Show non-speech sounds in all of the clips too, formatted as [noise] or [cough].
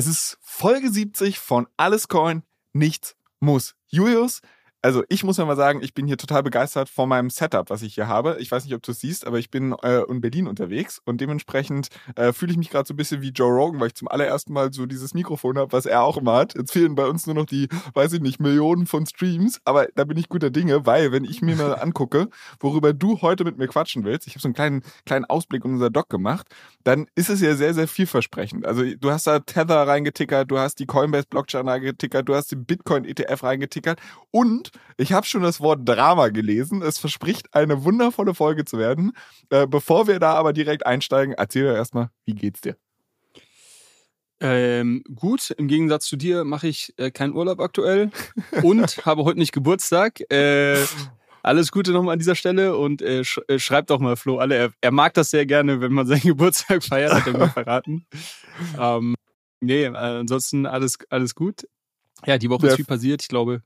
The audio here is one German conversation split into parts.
Es ist Folge 70 von Alles Coin, nichts muss. Julius, also ich muss ja mal sagen, ich bin hier total begeistert von meinem Setup, was ich hier habe. Ich weiß nicht, ob du es siehst, aber ich bin äh, in Berlin unterwegs und dementsprechend äh, fühle ich mich gerade so ein bisschen wie Joe Rogan, weil ich zum allerersten Mal so dieses Mikrofon habe, was er auch immer hat. Jetzt fehlen bei uns nur noch die, weiß ich nicht, Millionen von Streams, aber da bin ich guter Dinge, weil wenn ich mir mal angucke, worüber du heute mit mir quatschen willst, ich habe so einen kleinen, kleinen Ausblick in unser Doc gemacht, dann ist es ja sehr, sehr vielversprechend. Also du hast da Tether reingetickert, du hast die Coinbase Blockchain reingetickert, du hast den Bitcoin ETF reingetickert und ich habe schon das Wort Drama gelesen. Es verspricht eine wundervolle Folge zu werden. Äh, bevor wir da aber direkt einsteigen, erzähl doch erstmal, wie geht's dir? Ähm, gut, im Gegensatz zu dir mache ich äh, keinen Urlaub aktuell und [laughs] habe heute nicht Geburtstag. Äh, alles Gute nochmal an dieser Stelle und äh, sch äh, schreibt doch mal Flo alle. Er, er, mag das sehr gerne, wenn man seinen [laughs] Geburtstag feiert, hat er mir [laughs] verraten. ähm, nee, ansonsten alles, alles gut. Ja, die Woche ist viel passiert. Ich glaube,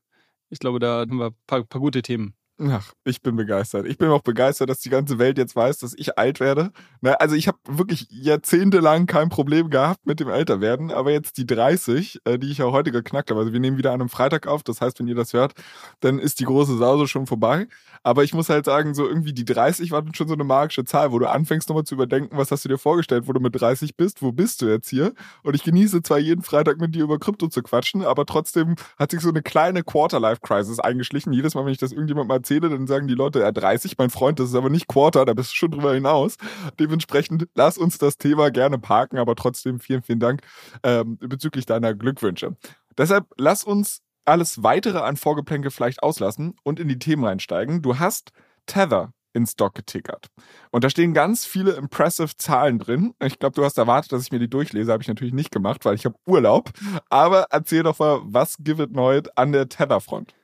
ich glaube, da haben wir ein paar, paar gute Themen. Ach, ich bin begeistert. Ich bin auch begeistert, dass die ganze Welt jetzt weiß, dass ich alt werde. Na, also ich habe wirklich jahrzehntelang kein Problem gehabt mit dem Älterwerden, aber jetzt die 30, äh, die ich ja heute geknackt habe. Also wir nehmen wieder an einem Freitag auf, das heißt, wenn ihr das hört, dann ist die große Sause schon vorbei. Aber ich muss halt sagen, so irgendwie die 30 war schon so eine magische Zahl, wo du anfängst nochmal zu überdenken, was hast du dir vorgestellt, wo du mit 30 bist, wo bist du jetzt hier? Und ich genieße zwar jeden Freitag mit dir über Krypto zu quatschen, aber trotzdem hat sich so eine kleine Quarter-Life-Crisis eingeschlichen. Jedes Mal, wenn ich das irgendjemand mal erzähle, dann sagen die Leute, ja, 30, mein Freund, das ist aber nicht Quarter, da bist du schon drüber hinaus. Dementsprechend lass uns das Thema gerne parken, aber trotzdem vielen, vielen Dank ähm, bezüglich deiner Glückwünsche. Deshalb lass uns alles weitere an Vorgeplänke vielleicht auslassen und in die Themen reinsteigen. Du hast Tether in Stock getickert. Und da stehen ganz viele impressive Zahlen drin. Ich glaube, du hast erwartet, dass ich mir die durchlese. Habe ich natürlich nicht gemacht, weil ich habe Urlaub. Aber erzähl doch mal, was gibt es neu an der Tether-Front?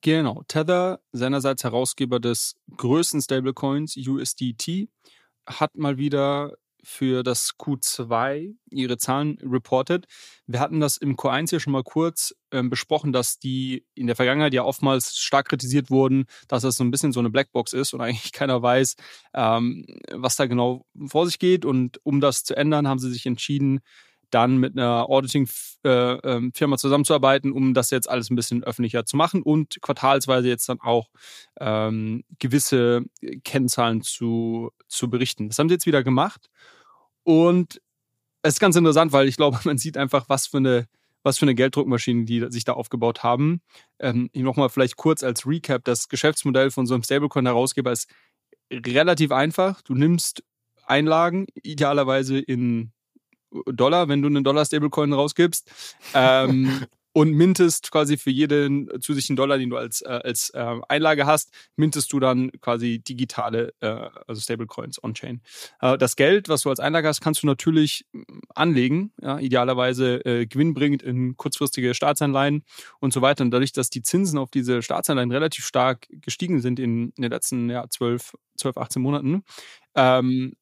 Genau. Tether, seinerseits Herausgeber des größten Stablecoins USDT, hat mal wieder für das Q2 ihre Zahlen reported. Wir hatten das im Q1 hier schon mal kurz ähm, besprochen, dass die in der Vergangenheit ja oftmals stark kritisiert wurden, dass das so ein bisschen so eine Blackbox ist und [laughs] eigentlich keiner weiß, ähm, was da genau vor sich geht. Und um das zu ändern, haben sie sich entschieden, dann mit einer Auditing-Firma äh, ähm, zusammenzuarbeiten, um das jetzt alles ein bisschen öffentlicher zu machen und quartalsweise jetzt dann auch ähm, gewisse Kennzahlen zu, zu berichten. Das haben sie jetzt wieder gemacht und es ist ganz interessant, weil ich glaube, [laughs] man sieht einfach, was für eine was für eine Gelddruckmaschine die sich da aufgebaut haben. Ähm, Nochmal vielleicht kurz als Recap, das Geschäftsmodell von so einem Stablecoin-Herausgeber ist relativ einfach. Du nimmst Einlagen, idealerweise in Dollar, wenn du einen Dollar-Stablecoin rausgibst. Ähm, [laughs] und mintest quasi für jeden zusätzlichen Dollar, den du als, äh, als äh, Einlage hast, mintest du dann quasi digitale, äh, also Stablecoins on-chain. Äh, das Geld, was du als Einlage hast, kannst du natürlich mm, anlegen, ja, idealerweise äh, gewinnbringend in kurzfristige Staatsanleihen und so weiter. Und dadurch, dass die Zinsen auf diese Staatsanleihen relativ stark gestiegen sind in, in den letzten ja, 12, 12, 18 Monaten, ähm,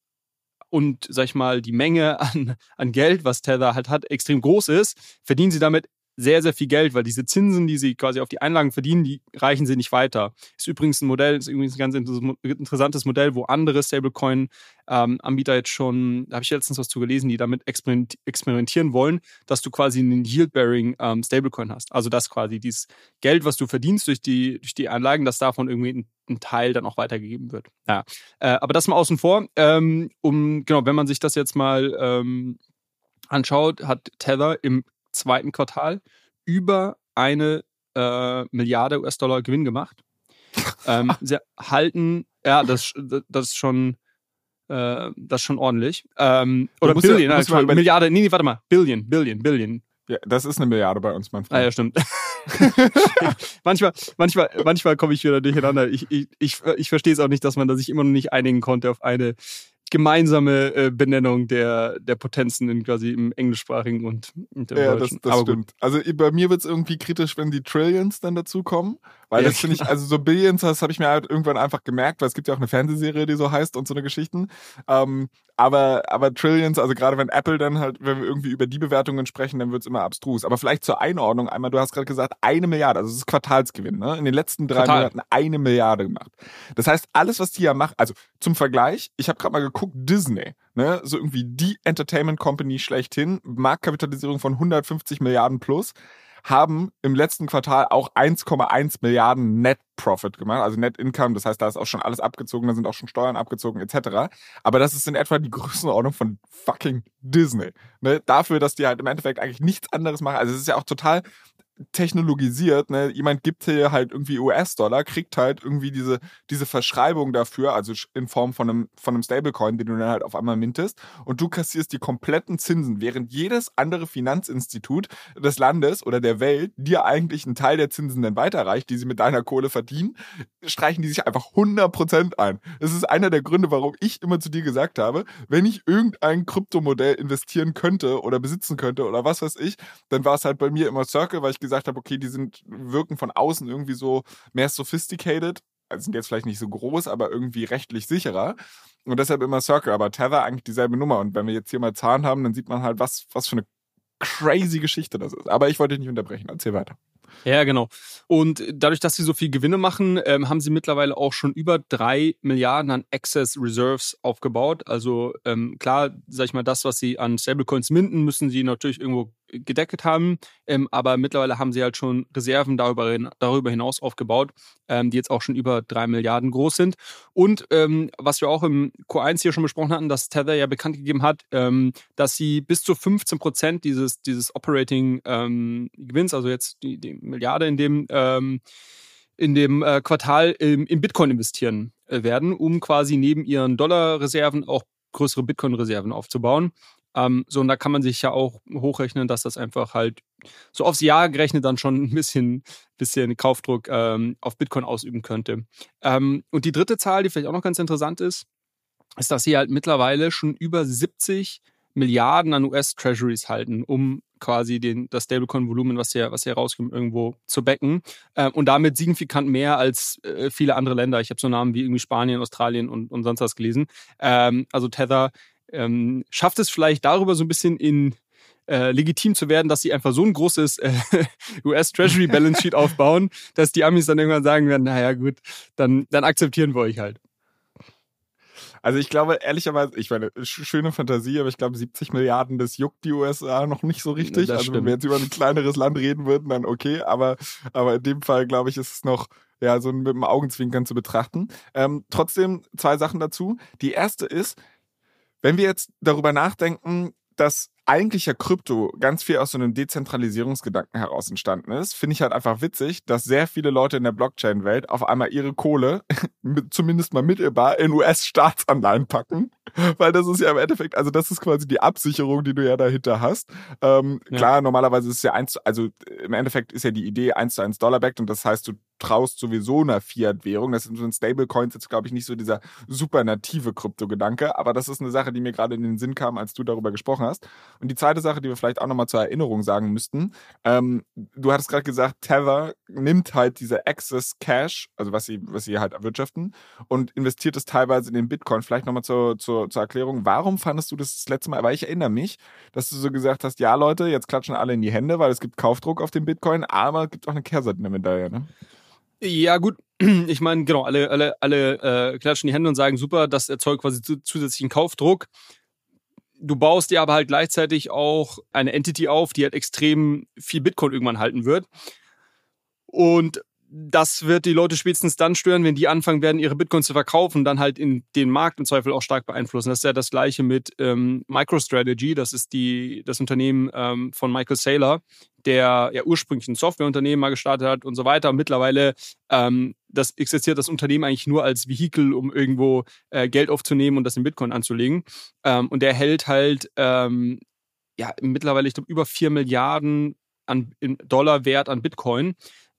und, sag ich mal, die Menge an, an Geld, was Tether halt hat, extrem groß ist, verdienen sie damit sehr, sehr viel Geld, weil diese Zinsen, die sie quasi auf die Einlagen verdienen, die reichen sie nicht weiter. Ist übrigens ein Modell, ist übrigens ein ganz interessantes Modell, wo andere Stablecoin-Anbieter ähm, jetzt schon, da habe ich letztens was zu gelesen, die damit experimentieren wollen, dass du quasi einen Yield-Bearing ähm, Stablecoin hast. Also dass quasi dieses Geld, was du verdienst durch die, durch die Einlagen, dass davon irgendwie ein, ein Teil dann auch weitergegeben wird. Ja. Äh, aber das mal außen vor. Ähm, um, genau, wenn man sich das jetzt mal ähm, anschaut, hat Tether im zweiten Quartal über eine äh, Milliarde US-Dollar Gewinn gemacht. [laughs] ähm, sie halten, ja, das, das ist schon, äh, das ist schon ordentlich. Ähm, oder Billion, ja, also, Milliarde, nee, nee, warte mal, Billion, Billion, Billion. Ja, das ist eine Milliarde bei uns, mein Freund. Ah, ja, stimmt. [laughs] manchmal, manchmal, manchmal komme ich wieder durcheinander. Ich, ich, ich, ich verstehe es auch nicht, dass man da sich immer noch nicht einigen konnte auf eine gemeinsame äh, Benennung der, der Potenzen in quasi im englischsprachigen und, und im ja, Deutschen. das, das stimmt. Also bei mir wird es irgendwie kritisch, wenn die Trillions dann dazukommen. Weil ja, das finde ich, also so Billions, das habe ich mir halt irgendwann einfach gemerkt, weil es gibt ja auch eine Fernsehserie, die so heißt und so eine Geschichten. Ähm, aber, aber Trillions, also gerade wenn Apple dann halt, wenn wir irgendwie über die Bewertungen sprechen, dann wird's immer abstrus. Aber vielleicht zur Einordnung einmal, du hast gerade gesagt, eine Milliarde, also es ist Quartalsgewinn, ne? In den letzten drei Quartal. Monaten eine Milliarde gemacht. Das heißt, alles, was die ja machen, also zum Vergleich, ich habe gerade mal geguckt, Disney, ne? So irgendwie die Entertainment Company schlechthin, Marktkapitalisierung von 150 Milliarden plus haben im letzten Quartal auch 1,1 Milliarden Net Profit gemacht, also Net Income. Das heißt, da ist auch schon alles abgezogen, da sind auch schon Steuern abgezogen etc. Aber das ist in etwa die Größenordnung von fucking Disney. Ne? Dafür, dass die halt im Endeffekt eigentlich nichts anderes machen. Also es ist ja auch total technologisiert, ne? Jemand gibt hier halt irgendwie US-Dollar, kriegt halt irgendwie diese, diese Verschreibung dafür, also in Form von einem, von einem Stablecoin, den du dann halt auf einmal mintest, und du kassierst die kompletten Zinsen, während jedes andere Finanzinstitut des Landes oder der Welt dir eigentlich einen Teil der Zinsen dann weiterreicht, die sie mit deiner Kohle verdienen, streichen die sich einfach 100% ein. Das ist einer der Gründe, warum ich immer zu dir gesagt habe, wenn ich irgendein Kryptomodell investieren könnte oder besitzen könnte oder was weiß ich, dann war es halt bei mir immer Circle, weil ich gesagt habe, okay, die sind, wirken von außen irgendwie so mehr sophisticated, also sind jetzt vielleicht nicht so groß, aber irgendwie rechtlich sicherer. Und deshalb immer Circle, aber Tether eigentlich dieselbe Nummer. Und wenn wir jetzt hier mal Zahlen haben, dann sieht man halt, was, was für eine crazy Geschichte das ist. Aber ich wollte dich nicht unterbrechen. Erzähl weiter. Ja, genau. Und dadurch, dass sie so viel Gewinne machen, ähm, haben sie mittlerweile auch schon über drei Milliarden an Excess Reserves aufgebaut. Also ähm, klar, sag ich mal, das, was sie an Stablecoins minden, müssen sie natürlich irgendwo gedeckt haben. Ähm, aber mittlerweile haben sie halt schon Reserven darüber, darüber hinaus aufgebaut, ähm, die jetzt auch schon über drei Milliarden groß sind. Und ähm, was wir auch im Q1 hier schon besprochen hatten, dass Tether ja bekannt gegeben hat, ähm, dass sie bis zu 15 Prozent dieses, dieses Operating ähm, Gewinns, also jetzt die, die Milliarde in dem ähm, in dem äh, Quartal im, in Bitcoin investieren äh, werden, um quasi neben ihren Dollarreserven auch größere Bitcoin-Reserven aufzubauen. Ähm, so, und da kann man sich ja auch hochrechnen, dass das einfach halt so aufs Jahr gerechnet dann schon [laughs] ein bisschen, bisschen Kaufdruck ähm, auf Bitcoin ausüben könnte. Ähm, und die dritte Zahl, die vielleicht auch noch ganz interessant ist, ist, dass sie halt mittlerweile schon über 70 Milliarden an US-Treasuries halten, um quasi den, das Stablecoin-Volumen, was hier, was hier rauskommt, irgendwo zu backen. Ähm, und damit signifikant mehr als äh, viele andere Länder. Ich habe so Namen wie irgendwie Spanien, Australien und, und sonst was gelesen. Ähm, also Tether ähm, schafft es vielleicht darüber so ein bisschen in äh, legitim zu werden, dass sie einfach so ein großes äh, [laughs] US Treasury Balance Sheet [laughs] aufbauen, dass die Amis dann irgendwann sagen werden, naja gut, dann, dann akzeptieren wir euch halt. Also ich glaube, ehrlicherweise, ich meine, schöne Fantasie, aber ich glaube, 70 Milliarden, das juckt die USA noch nicht so richtig. Das also stimmt. wenn wir jetzt über ein kleineres Land reden würden, dann okay, aber, aber in dem Fall, glaube ich, ist es noch ja, so mit dem Augenzwinkern zu betrachten. Ähm, trotzdem zwei Sachen dazu. Die erste ist, wenn wir jetzt darüber nachdenken, dass eigentlich ja Krypto ganz viel aus so einem Dezentralisierungsgedanken heraus entstanden ist, finde ich halt einfach witzig, dass sehr viele Leute in der Blockchain-Welt auf einmal ihre Kohle, [laughs] zumindest mal mittelbar, in US-Staatsanleihen packen. [laughs] Weil das ist ja im Endeffekt, also das ist quasi die Absicherung, die du ja dahinter hast. Ähm, ja. Klar, normalerweise ist es ja eins, also im Endeffekt ist ja die Idee eins zu eins Dollar-backed und das heißt, du traust sowieso einer Fiat-Währung. Das sind so ein Stablecoins jetzt, glaube ich, nicht so dieser super native Krypto-Gedanke, aber das ist eine Sache, die mir gerade in den Sinn kam, als du darüber gesprochen hast. Und die zweite Sache, die wir vielleicht auch nochmal zur Erinnerung sagen müssten, ähm, du hattest gerade gesagt, Tether nimmt halt diese Access Cash, also was sie, was sie halt erwirtschaften, und investiert es teilweise in den Bitcoin. Vielleicht nochmal zur, zur, zur Erklärung, warum fandest du das das letzte Mal? Weil ich erinnere mich, dass du so gesagt hast, ja Leute, jetzt klatschen alle in die Hände, weil es gibt Kaufdruck auf den Bitcoin, aber es gibt auch eine Kehrseite in der Medaille, ne? Ja, gut. [clears throat] Ich meine, genau, alle, alle, alle äh, klatschen die Hände und sagen, super, das erzeugt quasi zusätzlichen Kaufdruck. Du baust dir aber halt gleichzeitig auch eine Entity auf, die halt extrem viel Bitcoin irgendwann halten wird. Und das wird die Leute spätestens dann stören, wenn die anfangen werden, ihre Bitcoins zu verkaufen, dann halt in den Markt im Zweifel auch stark beeinflussen. Das ist ja das gleiche mit ähm, MicroStrategy, das ist die, das Unternehmen ähm, von Michael Saylor, der ja ursprünglich ein Softwareunternehmen mal gestartet hat und so weiter. Mittlerweile ähm, das existiert das Unternehmen eigentlich nur als Vehikel, um irgendwo äh, Geld aufzunehmen und das in Bitcoin anzulegen. Ähm, und der hält halt ähm, ja mittlerweile, ich glaube, über 4 Milliarden an, in Dollar Wert an Bitcoin.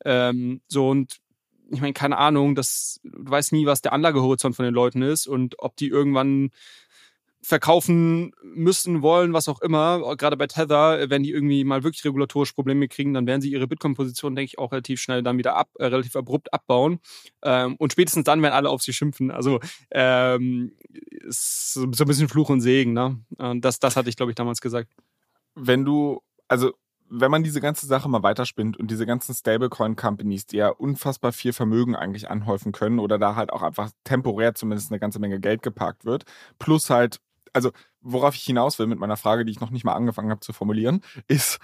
Ähm, so und ich meine, keine Ahnung, das, du weißt nie, was der Anlagehorizont von den Leuten ist und ob die irgendwann verkaufen müssen, wollen, was auch immer. Gerade bei Tether, wenn die irgendwie mal wirklich regulatorische Probleme kriegen, dann werden sie ihre Bitcoin-Position, denke ich, auch relativ schnell dann wieder ab, äh, relativ abrupt abbauen. Ähm, und spätestens dann werden alle auf sie schimpfen. Also ähm, ist so ein bisschen Fluch und Segen. Ne? Das, das hatte ich, glaube ich, damals gesagt. Wenn du, also wenn man diese ganze Sache mal weiterspinnt und diese ganzen Stablecoin-Companies, die ja unfassbar viel Vermögen eigentlich anhäufen können oder da halt auch einfach temporär zumindest eine ganze Menge Geld geparkt wird, plus halt, also worauf ich hinaus will mit meiner Frage, die ich noch nicht mal angefangen habe zu formulieren, ist,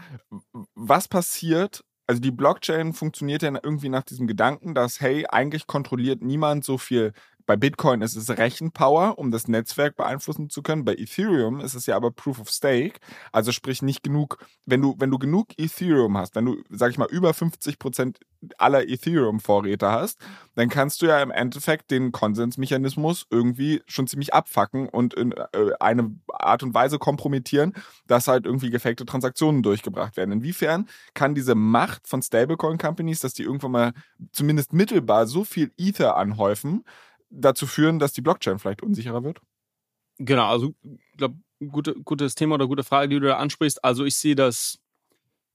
was passiert, also die Blockchain funktioniert ja irgendwie nach diesem Gedanken, dass, hey, eigentlich kontrolliert niemand so viel bei Bitcoin ist es Rechenpower, um das Netzwerk beeinflussen zu können. Bei Ethereum ist es ja aber Proof of Stake. Also sprich nicht genug, wenn du, wenn du genug Ethereum hast, wenn du, sag ich mal, über 50 Prozent aller Ethereum-Vorräte hast, dann kannst du ja im Endeffekt den Konsensmechanismus irgendwie schon ziemlich abfacken und in äh, eine Art und Weise kompromittieren, dass halt irgendwie gefakte Transaktionen durchgebracht werden. Inwiefern kann diese Macht von Stablecoin-Companies, dass die irgendwann mal zumindest mittelbar so viel Ether anhäufen, dazu führen, dass die Blockchain vielleicht unsicherer wird? Genau, also ich glaube, gute, gutes Thema oder gute Frage, die du da ansprichst. Also ich sehe das,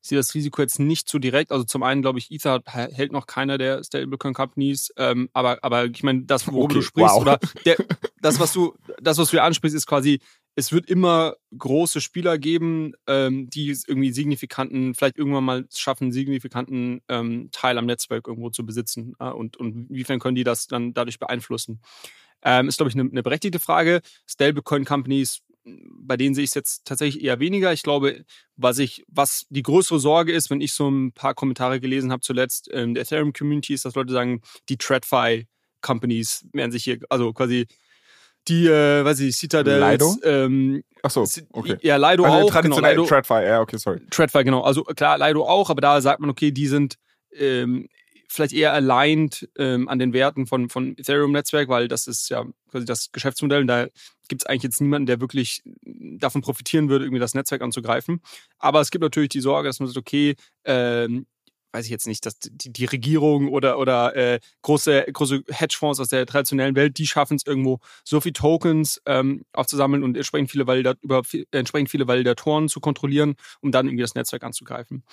sehe das Risiko jetzt nicht so direkt. Also zum einen glaube ich, Ether hält noch keiner der Stablecoin Companies, ähm, aber aber ich meine, das worüber okay, du sprichst wow. oder der, [laughs] das was du das was du ansprichst ist quasi es wird immer große Spieler geben, ähm, die irgendwie signifikanten, vielleicht irgendwann mal schaffen, signifikanten ähm, Teil am Netzwerk irgendwo zu besitzen. Äh, und, und inwiefern können die das dann dadurch beeinflussen? Ähm, ist, glaube ich, eine, eine berechtigte Frage. Stablecoin-Companies, bei denen sehe ich es jetzt tatsächlich eher weniger. Ich glaube, was ich, was die größere Sorge ist, wenn ich so ein paar Kommentare gelesen habe zuletzt in der Ethereum-Community, ist, dass Leute sagen, die TradFi-Companies werden sich hier, also quasi die, äh, weiß ich, Citadel. Lido? Ähm, Ach so, okay. Ja, Lido also auch. Traditionell genau, TradFi, ja, okay, sorry. TradFi, genau. Also klar, Lido auch, aber da sagt man, okay, die sind ähm, vielleicht eher aligned ähm, an den Werten von, von Ethereum-Netzwerk, weil das ist ja quasi das Geschäftsmodell und da gibt es eigentlich jetzt niemanden, der wirklich davon profitieren würde, irgendwie das Netzwerk anzugreifen. Aber es gibt natürlich die Sorge, dass man sagt, okay, ähm, weiß ich jetzt nicht, dass die, die Regierung oder, oder äh, große, große Hedgefonds aus der traditionellen Welt, die schaffen es irgendwo, so viel Tokens ähm, aufzusammeln und entsprechend viele, Valida über, entsprechend viele Validatoren zu kontrollieren, um dann irgendwie das Netzwerk anzugreifen.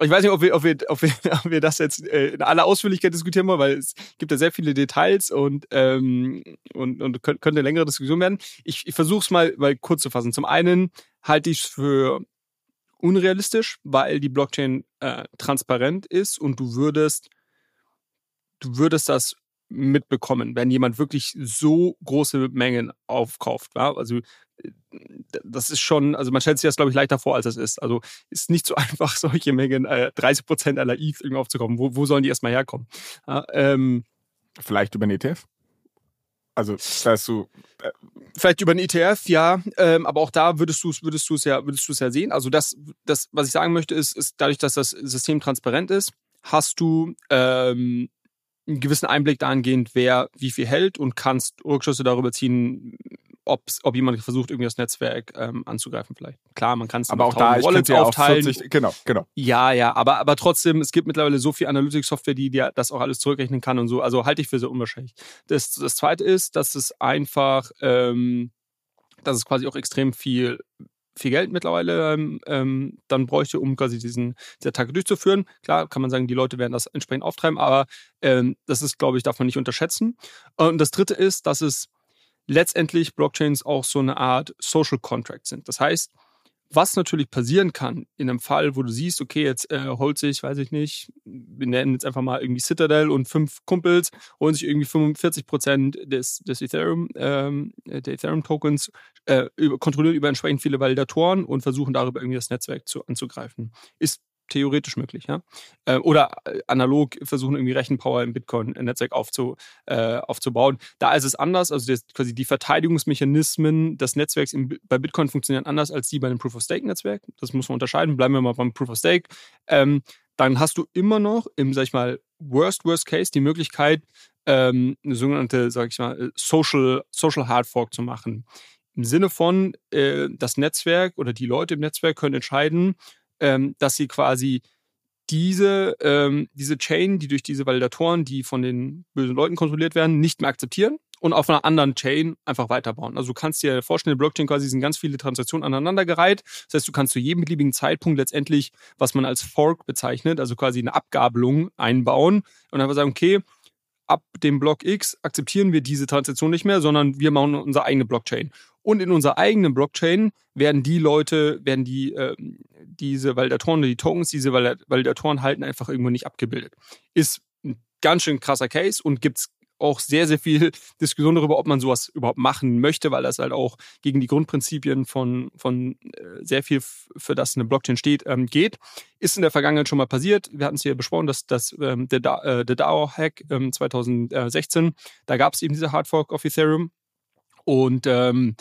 Ich weiß nicht, ob wir, ob wir, ob wir, [laughs] ob wir das jetzt äh, in aller Ausführlichkeit diskutieren wollen, weil es gibt ja sehr viele Details und, ähm, und, und könnte eine längere Diskussion werden. Ich, ich versuche es mal, mal kurz zu fassen. Zum einen halte ich es für unrealistisch, weil die Blockchain äh, transparent ist und du würdest, du würdest das mitbekommen, wenn jemand wirklich so große Mengen aufkauft. Ja? Also äh, das ist schon, also man stellt sich das, glaube ich, leichter vor, als es ist. Also ist nicht so [laughs] einfach, solche Mengen, äh, 30 Prozent aller ETH irgendwie aufzukaufen. Wo, wo sollen die erstmal herkommen? Ja, ähm, Vielleicht über einen ETF? Also, dass du. Äh Vielleicht über einen ETF, ja, ähm, aber auch da würdest du es würdest ja, ja sehen. Also das, das, was ich sagen möchte, ist, ist dadurch, dass das System transparent ist, hast du ähm, einen gewissen Einblick dahingehend, wer wie viel hält und kannst Rückschlüsse darüber ziehen, ob's, ob jemand versucht, irgendwie das Netzwerk ähm, anzugreifen vielleicht. Klar, man kann es aber auch da Wallets ja aufteilen. 40, genau, genau. Ja, ja, aber, aber trotzdem, es gibt mittlerweile so viel Analytics-Software, die dir das auch alles zurückrechnen kann und so. Also halte ich für sehr unwahrscheinlich. Das, das zweite ist, dass es einfach, ähm, dass es quasi auch extrem viel viel Geld mittlerweile ähm, ähm, dann bräuchte, um quasi diesen diese Attacke durchzuführen. Klar, kann man sagen, die Leute werden das entsprechend auftreiben, aber ähm, das ist, glaube ich, darf man nicht unterschätzen. Und das dritte ist, dass es letztendlich Blockchains auch so eine Art Social Contract sind. Das heißt, was natürlich passieren kann in einem Fall, wo du siehst, okay, jetzt äh, holt sich, weiß ich nicht, wir nennen jetzt einfach mal irgendwie Citadel und fünf Kumpels holen sich irgendwie 45 Prozent des, des Ethereum, ähm, der Ethereum Tokens, äh, kontrollieren über entsprechend viele Validatoren und versuchen darüber irgendwie das Netzwerk zu, anzugreifen. Ist theoretisch möglich, ja. Äh, oder äh, analog versuchen irgendwie Rechenpower im Bitcoin-Netzwerk aufzu, äh, aufzubauen. Da ist es anders, also das, quasi die Verteidigungsmechanismen des Netzwerks im, bei Bitcoin funktionieren anders als die bei einem Proof-of-Stake-Netzwerk. Das muss man unterscheiden. Bleiben wir mal beim Proof-of-Stake. Ähm, dann hast du immer noch im, sag ich mal, Worst, Worst Case die Möglichkeit, ähm, eine sogenannte, sag ich mal, Social, Social Hard Fork zu machen. Im Sinne von, äh, das Netzwerk oder die Leute im Netzwerk können entscheiden, ähm, dass sie quasi diese, ähm, diese Chain, die durch diese Validatoren, die von den bösen Leuten kontrolliert werden, nicht mehr akzeptieren und auf einer anderen Chain einfach weiterbauen. Also du kannst dir vorstellen, eine Blockchain quasi sind ganz viele Transaktionen aneinandergereiht. Das heißt, du kannst zu jedem beliebigen Zeitpunkt letztendlich, was man als Fork bezeichnet, also quasi eine Abgabelung einbauen und einfach sagen, okay, ab dem Block X akzeptieren wir diese Transaktion nicht mehr, sondern wir machen unsere eigene Blockchain. Und in unserer eigenen Blockchain werden die Leute, werden die äh, diese Validatoren, die Tokens, diese Validatoren halten einfach irgendwo nicht abgebildet. Ist ein ganz schön krasser Case und gibt's auch sehr, sehr viel [laughs] Diskussion darüber, ob man sowas überhaupt machen möchte, weil das halt auch gegen die Grundprinzipien von, von äh, sehr viel, für das eine Blockchain steht, ähm, geht. Ist in der Vergangenheit schon mal passiert. Wir hatten es hier besprochen, dass, dass ähm, der, äh, der DAO-Hack ähm, 2016, da gab es eben diese Hardfork of Ethereum. Und ähm,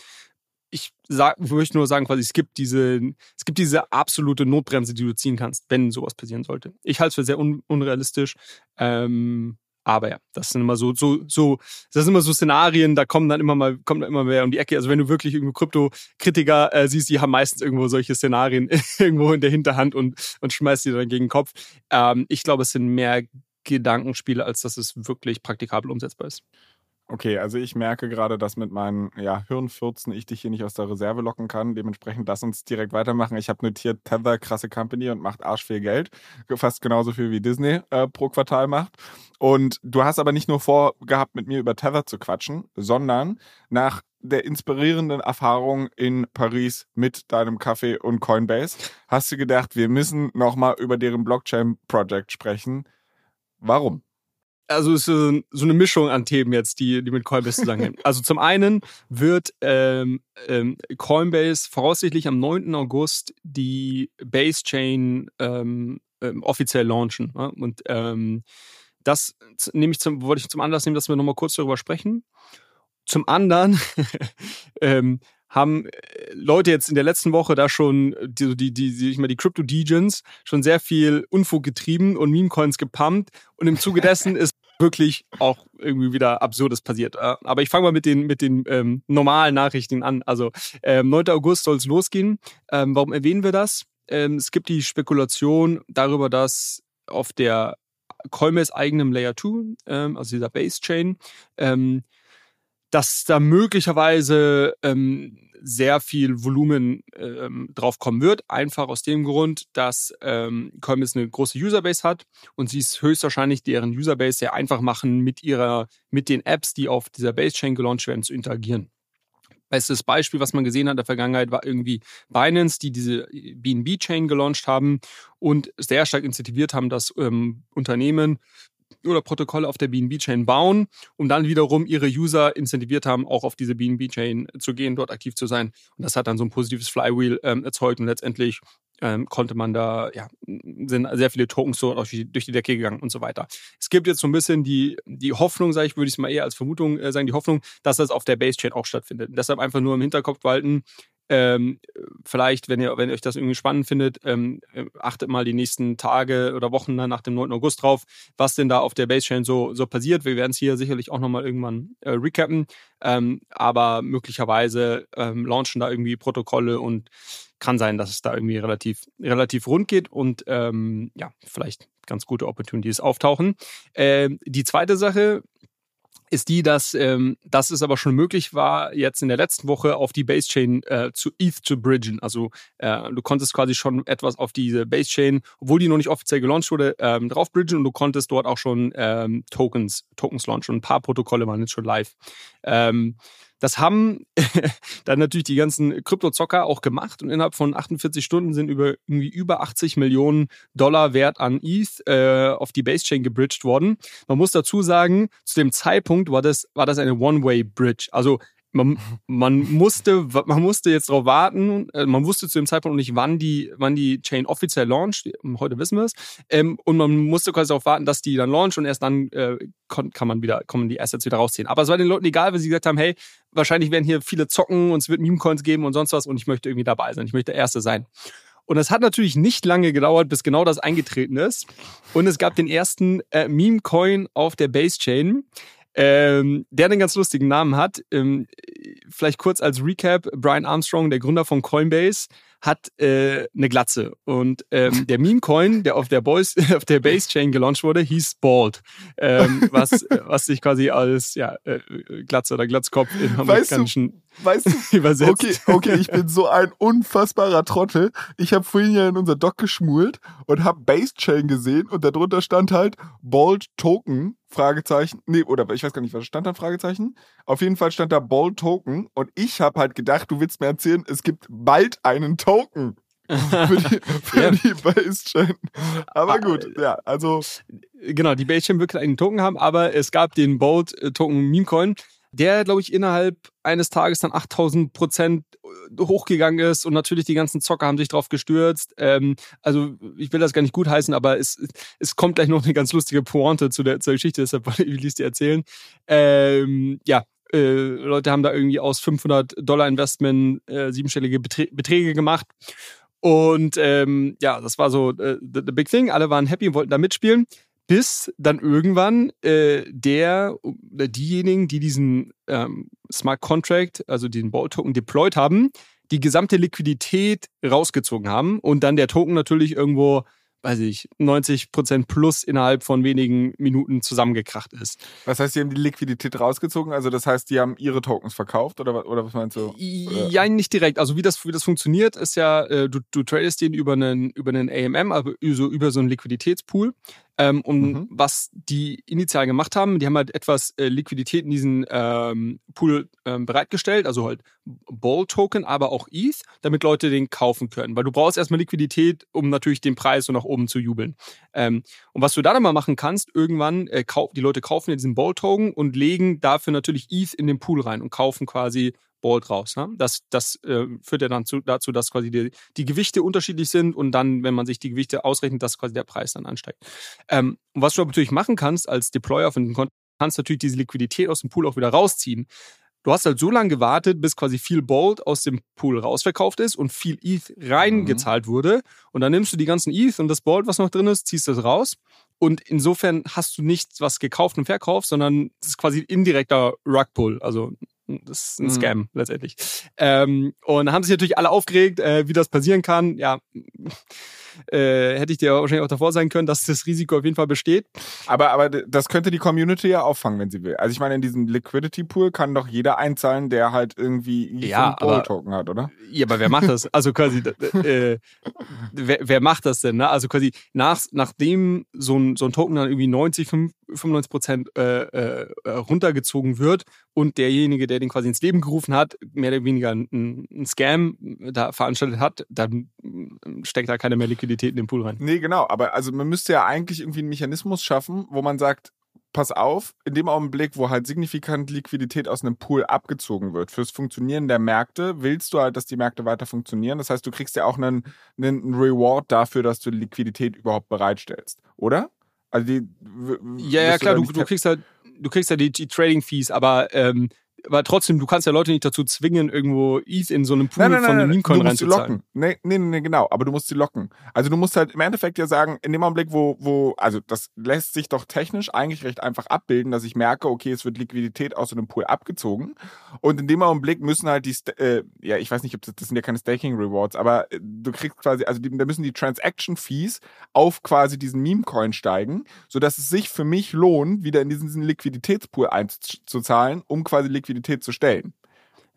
ich möchte nur sagen, quasi, es gibt diese, es gibt diese absolute Notbremse, die du ziehen kannst, wenn sowas passieren sollte. Ich halte es für sehr un unrealistisch. Ähm, aber ja, das sind immer so, so, so, das sind immer so Szenarien, da kommen dann immer mal, kommt dann immer mehr um die Ecke. Also wenn du wirklich irgendwo Krypto-Kritiker äh, siehst, die haben meistens irgendwo solche Szenarien [laughs] irgendwo in der Hinterhand und, und schmeißt die dann gegen den Kopf. Ähm, ich glaube, es sind mehr Gedankenspiele, als dass es wirklich praktikabel umsetzbar ist. Okay, also ich merke gerade, dass mit meinen ja, Hirnfürzen ich dich hier nicht aus der Reserve locken kann. Dementsprechend lass uns direkt weitermachen. Ich habe notiert, Tether, krasse Company und macht arsch viel Geld. Fast genauso viel wie Disney äh, pro Quartal macht. Und du hast aber nicht nur vorgehabt, mit mir über Tether zu quatschen, sondern nach der inspirierenden Erfahrung in Paris mit deinem Kaffee und Coinbase hast du gedacht, wir müssen nochmal über deren Blockchain-Project sprechen. Warum? Also es ist so eine Mischung an Themen jetzt, die, die mit Coinbase zusammenhängen. [laughs] also zum einen wird ähm, ähm, Coinbase voraussichtlich am 9. August die Base Chain ähm, ähm, offiziell launchen. Ne? Und ähm, das nehme ich zum, wollte ich zum Anlass nehmen, dass wir nochmal kurz darüber sprechen. Zum anderen [laughs] ähm, haben äh, Leute jetzt in der letzten Woche da schon die die die, die ich mal die Crypto Degens schon sehr viel Unfug getrieben und Meme Coins gepumpt und im Zuge dessen [laughs] ist wirklich auch irgendwie wieder Absurdes passiert. Äh, aber ich fange mal mit den, mit den ähm, normalen Nachrichten an. Also ähm, 9. August soll es losgehen. Ähm, warum erwähnen wir das? Ähm, es gibt die Spekulation darüber, dass auf der Coinbase eigenem Layer 2, ähm, also dieser Base Chain, ähm, dass da möglicherweise ähm, sehr viel Volumen ähm, drauf kommen wird. Einfach aus dem Grund, dass ähm, Coinbase eine große Userbase hat und sie es höchstwahrscheinlich deren Userbase sehr einfach machen, mit ihrer, mit den Apps, die auf dieser Base-Chain gelauncht werden, zu interagieren. Bestes Beispiel, was man gesehen hat in der Vergangenheit, war irgendwie Binance, die diese BNB-Chain gelauncht haben und sehr stark incentiviert haben, dass ähm, Unternehmen oder Protokolle auf der BNB-Chain bauen, um dann wiederum ihre User incentiviert haben, auch auf diese BNB-Chain zu gehen, dort aktiv zu sein. Und das hat dann so ein positives Flywheel ähm, erzeugt und letztendlich ähm, konnte man da, ja, sind sehr viele Tokens so durch die, durch die Decke gegangen und so weiter. Es gibt jetzt so ein bisschen die, die Hoffnung, sage ich, würde ich es mal eher als Vermutung äh, sagen, die Hoffnung, dass das auf der Base-Chain auch stattfindet. Und deshalb einfach nur im Hinterkopf behalten, ähm, vielleicht, wenn ihr, wenn ihr euch das irgendwie spannend findet, ähm, äh, achtet mal die nächsten Tage oder Wochen nach dem 9. August drauf, was denn da auf der Base-Chain so, so passiert. Wir werden es hier sicherlich auch nochmal irgendwann äh, recappen. Ähm, aber möglicherweise ähm, launchen da irgendwie Protokolle und kann sein, dass es da irgendwie relativ, relativ rund geht und ähm, ja, vielleicht ganz gute Opportunities auftauchen. Ähm, die zweite Sache, ist die, dass, ähm, dass es aber schon möglich war, jetzt in der letzten Woche auf die Base Chain äh, zu ETH zu bridgen. Also äh, du konntest quasi schon etwas auf diese Base Chain, obwohl die noch nicht offiziell gelauncht wurde, ähm, drauf bridgen und du konntest dort auch schon ähm, Tokens, Tokens launchen. Ein paar Protokolle waren jetzt schon live. Ähm, das haben [laughs] dann natürlich die ganzen Kryptozocker auch gemacht und innerhalb von 48 Stunden sind über irgendwie über 80 Millionen Dollar Wert an ETH äh, auf die Base Chain gebridged worden. Man muss dazu sagen, zu dem Zeitpunkt war das war das eine One-Way-Bridge. Also man, man musste, man musste jetzt darauf warten. Äh, man wusste zu dem Zeitpunkt noch nicht, wann die, wann die Chain offiziell launcht. Heute wissen wir es. Ähm, und man musste quasi darauf warten, dass die dann launcht und erst dann äh, kann man wieder, kommen die Assets wieder rausziehen. Aber es war den Leuten egal, weil sie gesagt haben, hey, wahrscheinlich werden hier viele zocken und es wird Meme-Coins geben und sonst was und ich möchte irgendwie dabei sein. Ich möchte der Erste sein. Und es hat natürlich nicht lange gedauert, bis genau das eingetreten ist. Und es gab den ersten äh, Meme-Coin auf der Base-Chain ähm, der einen ganz lustigen Namen hat. Ähm, vielleicht kurz als Recap: Brian Armstrong, der Gründer von Coinbase, hat äh, eine Glatze. Und ähm, [laughs] der Meme-Coin, der auf der, Boys, [laughs] auf der Base-Chain gelauncht wurde, hieß Bald. Ähm, was, was sich quasi als ja, äh, Glatze oder Glatzkopf in amerikanischen weißt du, weißt du [laughs] übersetzt. Okay, okay, ich bin so ein unfassbarer Trottel. Ich habe vorhin ja in unser Doc geschmult und habe Base-Chain gesehen und darunter stand halt Bald Token Fragezeichen, nee, oder ich weiß gar nicht, was stand da, Fragezeichen? Auf jeden Fall stand da Ball Token und ich habe halt gedacht, du willst mir erzählen, es gibt bald einen Token für die, [laughs] für ja. die Base-Chain. Aber ah, gut, ja, also. Genau, die Base-Chain wird einen Token haben, aber es gab den Bold-Token Meme-Coin, der, glaube ich, innerhalb eines Tages dann 8000 Prozent äh, hochgegangen ist und natürlich die ganzen Zocker haben sich drauf gestürzt. Ähm, also ich will das gar nicht gut heißen, aber es, es kommt gleich noch eine ganz lustige Pointe zu der, zur Geschichte, deshalb will ich es dir erzählen. Ähm, ja, äh, Leute haben da irgendwie aus 500 Dollar Investment äh, siebenstellige Beträ Beträge gemacht. Und ähm, ja, das war so äh, the, the big thing. Alle waren happy und wollten da mitspielen bis dann irgendwann äh, der oder diejenigen, die diesen ähm, Smart Contract, also den Ball Token deployed haben, die gesamte Liquidität rausgezogen haben und dann der Token natürlich irgendwo weiß ich, 90 Prozent plus innerhalb von wenigen Minuten zusammengekracht ist. Was heißt, die haben die Liquidität rausgezogen? Also das heißt, die haben ihre Tokens verkauft oder, oder was meinst du? Ja, nicht direkt. Also wie das, wie das funktioniert, ist ja, äh, du, du tradest den über einen, über einen AMM, also über so einen Liquiditätspool. Ähm, und mhm. was die initial gemacht haben, die haben halt etwas äh, Liquidität in diesen ähm, Pool ähm, bereitgestellt, also halt Ball-Token, aber auch ETH, damit Leute den kaufen können. Weil du brauchst erstmal Liquidität, um natürlich den Preis so nach oben zu jubeln. Ähm, und was du da dann mal machen kannst, irgendwann, äh, die Leute kaufen diesen Ball-Token und legen dafür natürlich ETH in den Pool rein und kaufen quasi Bolt raus. Ne? Das, das äh, führt ja dann zu, dazu, dass quasi die, die Gewichte unterschiedlich sind und dann, wenn man sich die Gewichte ausrechnet, dass quasi der Preis dann ansteigt. Ähm, und was du aber natürlich machen kannst als Deployer von dem Konto, kannst natürlich diese Liquidität aus dem Pool auch wieder rausziehen. Du hast halt so lange gewartet, bis quasi viel Bolt aus dem Pool rausverkauft ist und viel ETH reingezahlt mhm. wurde. Und dann nimmst du die ganzen ETH und das Bolt, was noch drin ist, ziehst das raus. Und insofern hast du nichts, was gekauft und verkauft, sondern es ist quasi indirekter Rugpull. Also das ist ein mhm. Scam mhm. letztendlich. Ähm, und haben sich natürlich alle aufgeregt, äh, wie das passieren kann. Ja, [laughs] äh, hätte ich dir wahrscheinlich auch davor sagen können, dass das Risiko auf jeden Fall besteht. Aber, aber das könnte die Community ja auffangen, wenn sie will. Also ich meine, in diesem Liquidity Pool kann doch jeder einzahlen, der halt irgendwie ja, aber, Token hat, oder? Ja, aber wer macht das? [laughs] Also quasi, äh, wer, wer macht das denn? Ne? Also quasi nach, nachdem so ein, so ein Token dann irgendwie 90, 95 Prozent äh, äh, runtergezogen wird und derjenige, der den quasi ins Leben gerufen hat, mehr oder weniger ein, ein Scam da veranstaltet hat, dann steckt da keine mehr Liquidität in den Pool rein. Nee, genau. Aber also man müsste ja eigentlich irgendwie einen Mechanismus schaffen, wo man sagt, pass auf, in dem Augenblick, wo halt signifikant Liquidität aus einem Pool abgezogen wird, fürs Funktionieren der Märkte, willst du halt, dass die Märkte weiter funktionieren. Das heißt, du kriegst ja auch einen, einen Reward dafür, dass du Liquidität überhaupt bereitstellst, oder? Also die, ja, ja, klar, du, du kriegst halt, du kriegst ja die, die Trading Fees, aber ähm, aber trotzdem, du kannst ja Leute nicht dazu zwingen, irgendwo ETH in so einem Pool nein, nein, von einem Meme-Coin reinzuzahlen. Nee, nee, nee, genau. Aber du musst sie locken. Also du musst halt im Endeffekt ja sagen, in dem Augenblick, wo, wo, also das lässt sich doch technisch eigentlich recht einfach abbilden, dass ich merke, okay, es wird Liquidität aus so einem Pool abgezogen. Und in dem Augenblick müssen halt die, äh, ja, ich weiß nicht, ob das, das sind ja keine Staking Rewards, aber äh, du kriegst quasi, also die, da müssen die Transaction Fees auf quasi diesen Meme-Coin steigen, sodass es sich für mich lohnt, wieder in diesen Liquiditätspool einzuzahlen, um quasi Liquidität Liquidität zu stellen.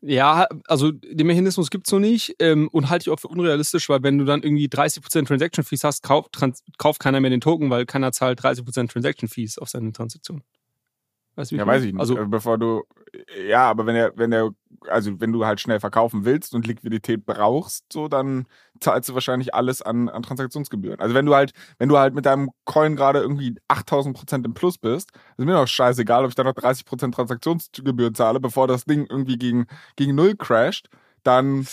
Ja, also den Mechanismus gibt es so nicht ähm, und halte ich auch für unrealistisch, weil wenn du dann irgendwie 30% Transaction Fees hast, kauft, kauft keiner mehr den Token, weil keiner zahlt 30% Transaction Fees auf seine Transaktion. Weißt du, ja, weiß ich nicht. Also, äh, bevor du, ja, aber wenn er, wenn er, also wenn du halt schnell verkaufen willst und Liquidität brauchst, so, dann zahlst du wahrscheinlich alles an, an Transaktionsgebühren. Also wenn du halt, wenn du halt mit deinem Coin gerade irgendwie 8000 Prozent im Plus bist, ist mir doch scheißegal, ob ich da noch 30 Prozent Transaktionsgebühren zahle, bevor das Ding irgendwie gegen, gegen Null crasht, dann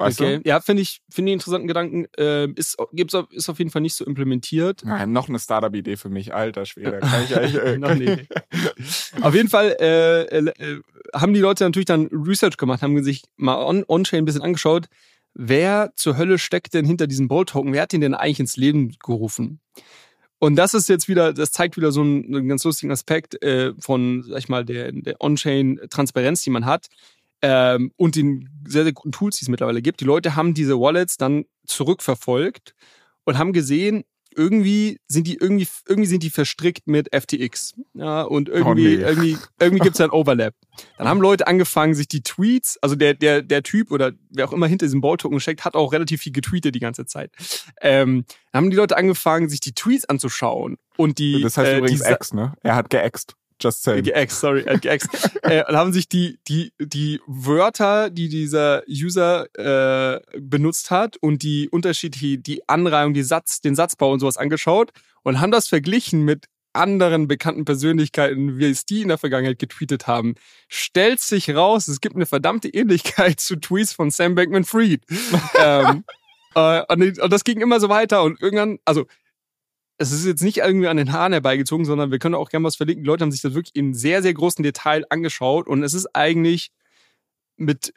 Weißt okay. Du? Ja, finde ich, finde ich interessanten Gedanken. Äh, ist, gibt's auf, ist auf jeden Fall nicht so implementiert. Nein, noch eine Startup-Idee für mich, alter Schwede. [laughs] Kann ich eigentlich, äh, noch nee. [laughs] auf jeden Fall äh, äh, haben die Leute natürlich dann Research gemacht, haben sich mal on-chain on ein bisschen angeschaut, wer zur Hölle steckt denn hinter diesem Bolt-Token? Wer hat den denn eigentlich ins Leben gerufen? Und das ist jetzt wieder, das zeigt wieder so einen, einen ganz lustigen Aspekt äh, von, sag ich mal, der, der On-Chain-Transparenz, die man hat ähm, und den sehr, sehr guten Tools, die es mittlerweile gibt. Die Leute haben diese Wallets dann zurückverfolgt und haben gesehen, irgendwie sind die irgendwie irgendwie sind die verstrickt mit FTX ja und irgendwie oh nee. irgendwie irgendwie gibt's da ein Overlap. Dann haben Leute angefangen sich die Tweets, also der der der Typ oder wer auch immer hinter diesem Ball-Token steckt, hat auch relativ viel getweetet die ganze Zeit. Ähm, dann haben die Leute angefangen sich die Tweets anzuschauen und die Das heißt äh, übrigens Ex, ne? Er hat geäxt. Just saying. Geäxt, sorry, äh, geäxt. äh, und haben sich die, die, die Wörter, die dieser User äh, benutzt hat und die unterschiedliche, die Anreihung, die Satz, den Satzbau und sowas angeschaut und haben das verglichen mit anderen bekannten Persönlichkeiten, wie es die in der Vergangenheit getweetet haben, stellt sich raus, es gibt eine verdammte Ähnlichkeit zu Tweets von Sam Bankman-Fried. [laughs] ähm, äh, und, und das ging immer so weiter und irgendwann, also es ist jetzt nicht irgendwie an den Haaren herbeigezogen, sondern wir können auch gerne was verlinken. Die Leute haben sich das wirklich in sehr, sehr großen Detail angeschaut und es ist eigentlich mit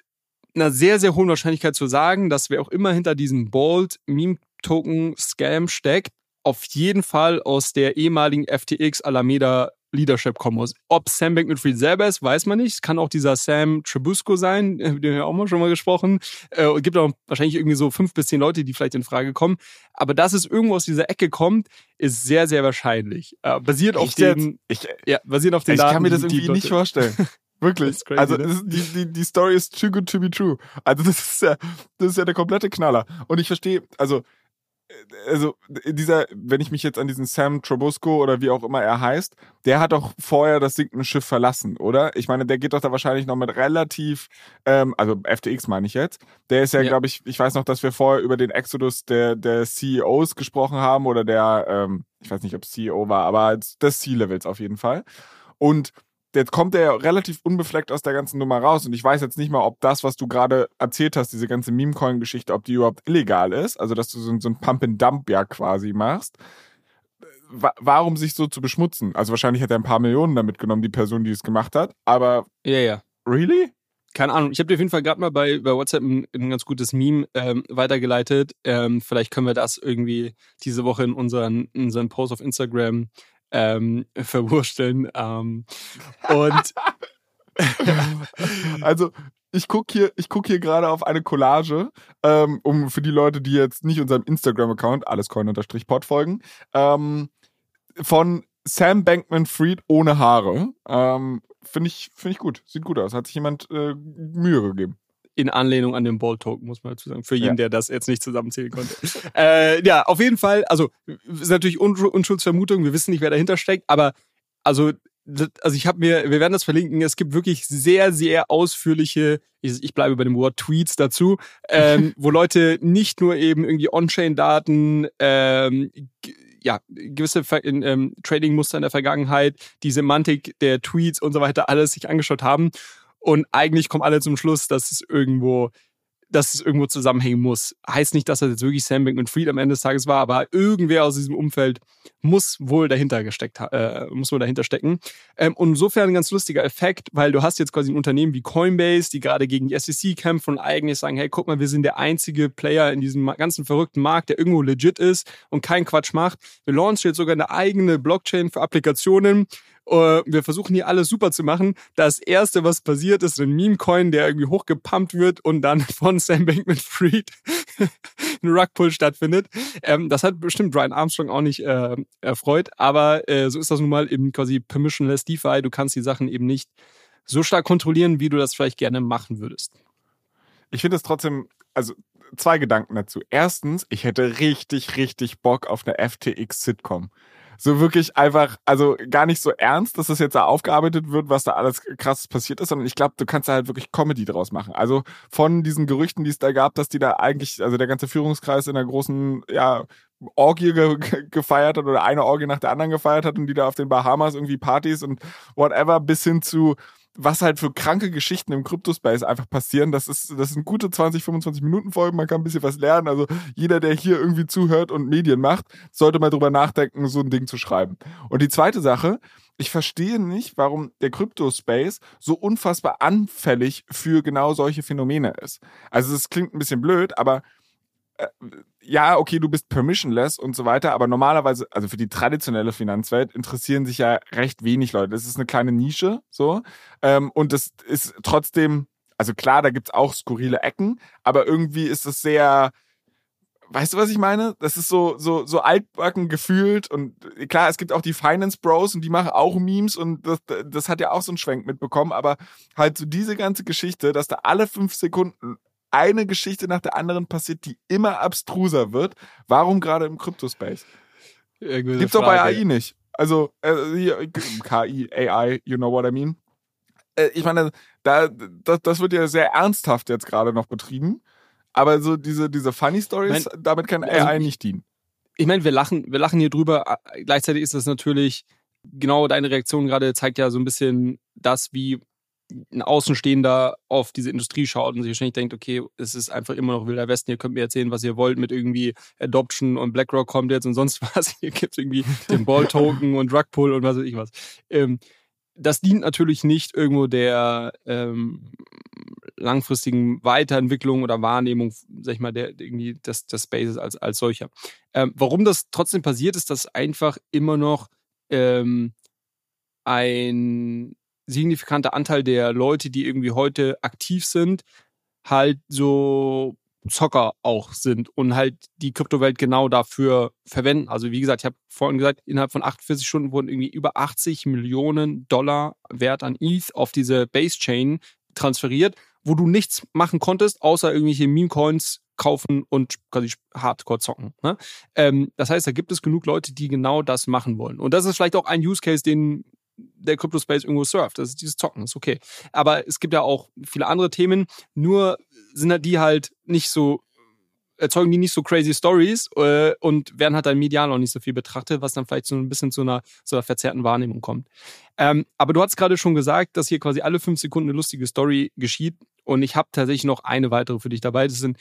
einer sehr, sehr hohen Wahrscheinlichkeit zu sagen, dass wer auch immer hinter diesem Bold Meme Token Scam steckt, auf jeden Fall aus der ehemaligen FTX Alameda Leadership kommen muss. Ob Sam Bankman-Fried selber ist, weiß man nicht. Es kann auch dieser Sam Trebusco sein, [laughs] den haben wir auch mal schon mal gesprochen. Äh, gibt auch wahrscheinlich irgendwie so fünf bis zehn Leute, die vielleicht in Frage kommen. Aber dass es irgendwo aus dieser Ecke kommt, ist sehr, sehr wahrscheinlich. Äh, basiert auf den, ich, ja, basiert auf den ich Daten. Ich kann mir das irgendwie nicht vorstellen. [laughs] Wirklich. Crazy, also ne? die, die, die Story ist too good to be true. Also das ist ja, das ist ja der komplette Knaller. Und ich verstehe, also also dieser, wenn ich mich jetzt an diesen Sam Trobusco oder wie auch immer er heißt, der hat doch vorher das sinkende Schiff verlassen, oder? Ich meine, der geht doch da wahrscheinlich noch mit relativ, ähm, also FTX meine ich jetzt. Der ist ja, ja. glaube ich, ich weiß noch, dass wir vorher über den Exodus der, der CEOs gesprochen haben oder der, ähm, ich weiß nicht, ob CEO war, aber des C-Levels auf jeden Fall. Und jetzt kommt er ja relativ unbefleckt aus der ganzen Nummer raus. Und ich weiß jetzt nicht mal, ob das, was du gerade erzählt hast, diese ganze Meme-Coin-Geschichte, ob die überhaupt illegal ist. Also, dass du so, so ein Pump-and-Dump ja quasi machst. Warum sich so zu beschmutzen? Also, wahrscheinlich hat er ein paar Millionen damit genommen, die Person, die es gemacht hat. Aber. Ja, ja. Really? keine Ahnung, ich habe dir auf jeden Fall gerade mal bei, bei WhatsApp ein, ein ganz gutes Meme ähm, weitergeleitet. Ähm, vielleicht können wir das irgendwie diese Woche in unseren, in unseren Post auf Instagram ähm, verwursteln. Ähm, und [laughs] also ich gucke hier, ich guck hier gerade auf eine Collage, ähm, um für die Leute, die jetzt nicht unserem Instagram-Account, allescoin-pod folgen, ähm, von Sam Bankman-Fried ohne Haare. Ähm, Finde ich, find ich gut. Sieht gut aus. Hat sich jemand äh, Mühe gegeben in Anlehnung an den Ball-Token, muss man dazu sagen, für jeden, ja. der das jetzt nicht zusammenzählen konnte. [laughs] äh, ja, auf jeden Fall, also ist natürlich Unschuldsvermutung, wir wissen nicht, wer dahinter steckt, aber also also ich habe mir, wir werden das verlinken, es gibt wirklich sehr, sehr ausführliche, ich, ich bleibe bei dem Wort Tweets dazu, ähm, [laughs] wo Leute nicht nur eben irgendwie On-Chain-Daten, ähm, ja, gewisse ähm, Trading-Muster in der Vergangenheit, die Semantik der Tweets und so weiter alles sich angeschaut haben und eigentlich kommen alle zum Schluss, dass es irgendwo, dass es irgendwo zusammenhängen muss. Heißt nicht, dass das jetzt wirklich Sam Bankman-Fried am Ende des Tages war, aber irgendwer aus diesem Umfeld muss wohl dahinter gesteckt, äh, muss wohl dahinter stecken. Ähm, und insofern ein ganz lustiger Effekt, weil du hast jetzt quasi ein Unternehmen wie Coinbase, die gerade gegen die SEC kämpfen und eigentlich sagen, hey, guck mal, wir sind der einzige Player in diesem ganzen verrückten Markt, der irgendwo legit ist und keinen Quatsch macht. Wir launchen jetzt sogar eine eigene Blockchain für Applikationen wir versuchen hier alles super zu machen. Das erste, was passiert, ist ein Meme-Coin, der irgendwie hochgepumpt wird und dann [laughs] von Sam Bankman-Fried [laughs] ein Rugpull stattfindet. Ähm, das hat bestimmt Brian Armstrong auch nicht äh, erfreut, aber äh, so ist das nun mal eben quasi permissionless DeFi. Du kannst die Sachen eben nicht so stark kontrollieren, wie du das vielleicht gerne machen würdest. Ich finde es trotzdem, also zwei Gedanken dazu. Erstens, ich hätte richtig, richtig Bock auf eine FTX-Sitcom so wirklich einfach, also gar nicht so ernst, dass das jetzt da aufgearbeitet wird, was da alles krasses passiert ist, sondern ich glaube, du kannst da halt wirklich Comedy draus machen. Also von diesen Gerüchten, die es da gab, dass die da eigentlich, also der ganze Führungskreis in der großen, ja, Orgie ge gefeiert hat oder eine Orgie nach der anderen gefeiert hat und die da auf den Bahamas irgendwie Partys und whatever bis hin zu was halt für kranke Geschichten im Kryptospace einfach passieren. Das ist, das sind gute 20, 25 Minuten Folgen. Man kann ein bisschen was lernen. Also jeder, der hier irgendwie zuhört und Medien macht, sollte mal drüber nachdenken, so ein Ding zu schreiben. Und die zweite Sache, ich verstehe nicht, warum der Kryptospace so unfassbar anfällig für genau solche Phänomene ist. Also es klingt ein bisschen blöd, aber ja, okay, du bist permissionless und so weiter, aber normalerweise, also für die traditionelle Finanzwelt interessieren sich ja recht wenig Leute. Das ist eine kleine Nische, so. Ähm, und das ist trotzdem, Also klar, da gibt's auch skurrile Ecken, aber irgendwie ist es sehr, weißt du, was ich meine? Das ist so, so, so altbacken gefühlt und klar, es gibt auch die Finance Bros und die machen auch Memes und das, das hat ja auch so einen Schwenk mitbekommen, aber halt so diese ganze Geschichte, dass da alle fünf Sekunden eine Geschichte nach der anderen passiert, die immer abstruser wird. Warum gerade im Kryptospace? Gibt's doch bei AI nicht. Also äh, hier, KI, AI, you know what I mean? Äh, ich meine, da, das, das wird ja sehr ernsthaft jetzt gerade noch betrieben. Aber so diese, diese Funny Stories, mein, damit kann AI also, nicht dienen. Ich meine, wir lachen, wir lachen hier drüber. Gleichzeitig ist das natürlich, genau deine Reaktion gerade zeigt ja so ein bisschen das, wie ein Außenstehender auf diese Industrie schaut und sich wahrscheinlich denkt, okay, es ist einfach immer noch Wilder Westen, ihr könnt mir erzählen, was ihr wollt mit irgendwie Adoption und BlackRock kommt jetzt und sonst [laughs] was. Hier gibt es irgendwie den Ball-Token und Rugpull und was weiß ich was. Ähm, das dient natürlich nicht irgendwo der ähm, langfristigen Weiterentwicklung oder Wahrnehmung, sag ich mal, der irgendwie des, des Spaces als, als solcher. Ähm, warum das trotzdem passiert, ist, dass einfach immer noch ähm, ein signifikanter Anteil der Leute, die irgendwie heute aktiv sind, halt so Zocker auch sind und halt die Kryptowelt genau dafür verwenden. Also wie gesagt, ich habe vorhin gesagt, innerhalb von 48 Stunden wurden irgendwie über 80 Millionen Dollar Wert an ETH auf diese Base Chain transferiert, wo du nichts machen konntest, außer irgendwelche Meme-Coins kaufen und quasi Hardcore zocken. Ne? Ähm, das heißt, da gibt es genug Leute, die genau das machen wollen. Und das ist vielleicht auch ein Use Case, den der Crypto Space irgendwo surft. Das ist dieses Zocken, ist okay. Aber es gibt ja auch viele andere Themen. Nur sind halt die halt nicht so erzeugen die nicht so crazy Stories äh, und werden halt dann medial auch nicht so viel betrachtet, was dann vielleicht so ein bisschen zu einer, so einer verzerrten Wahrnehmung kommt. Ähm, aber du hast gerade schon gesagt, dass hier quasi alle fünf Sekunden eine lustige Story geschieht und ich habe tatsächlich noch eine weitere für dich dabei. Das sind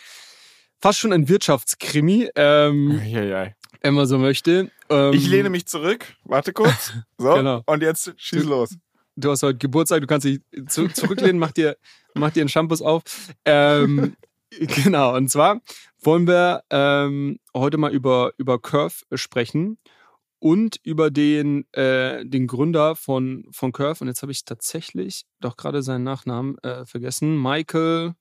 fast schon ein Wirtschaftskrimi. Ähm, ja, ja wenn man so möchte. Ähm, ich lehne mich zurück. Warte kurz. So. [laughs] genau. Und jetzt schieß los. Du hast heute Geburtstag, du kannst dich zu, zurücklehnen, mach dir, mach dir einen Shampoos auf. Ähm, [laughs] genau. Und zwar wollen wir ähm, heute mal über, über Curve sprechen und über den, äh, den Gründer von, von Curve. Und jetzt habe ich tatsächlich doch gerade seinen Nachnamen äh, vergessen. Michael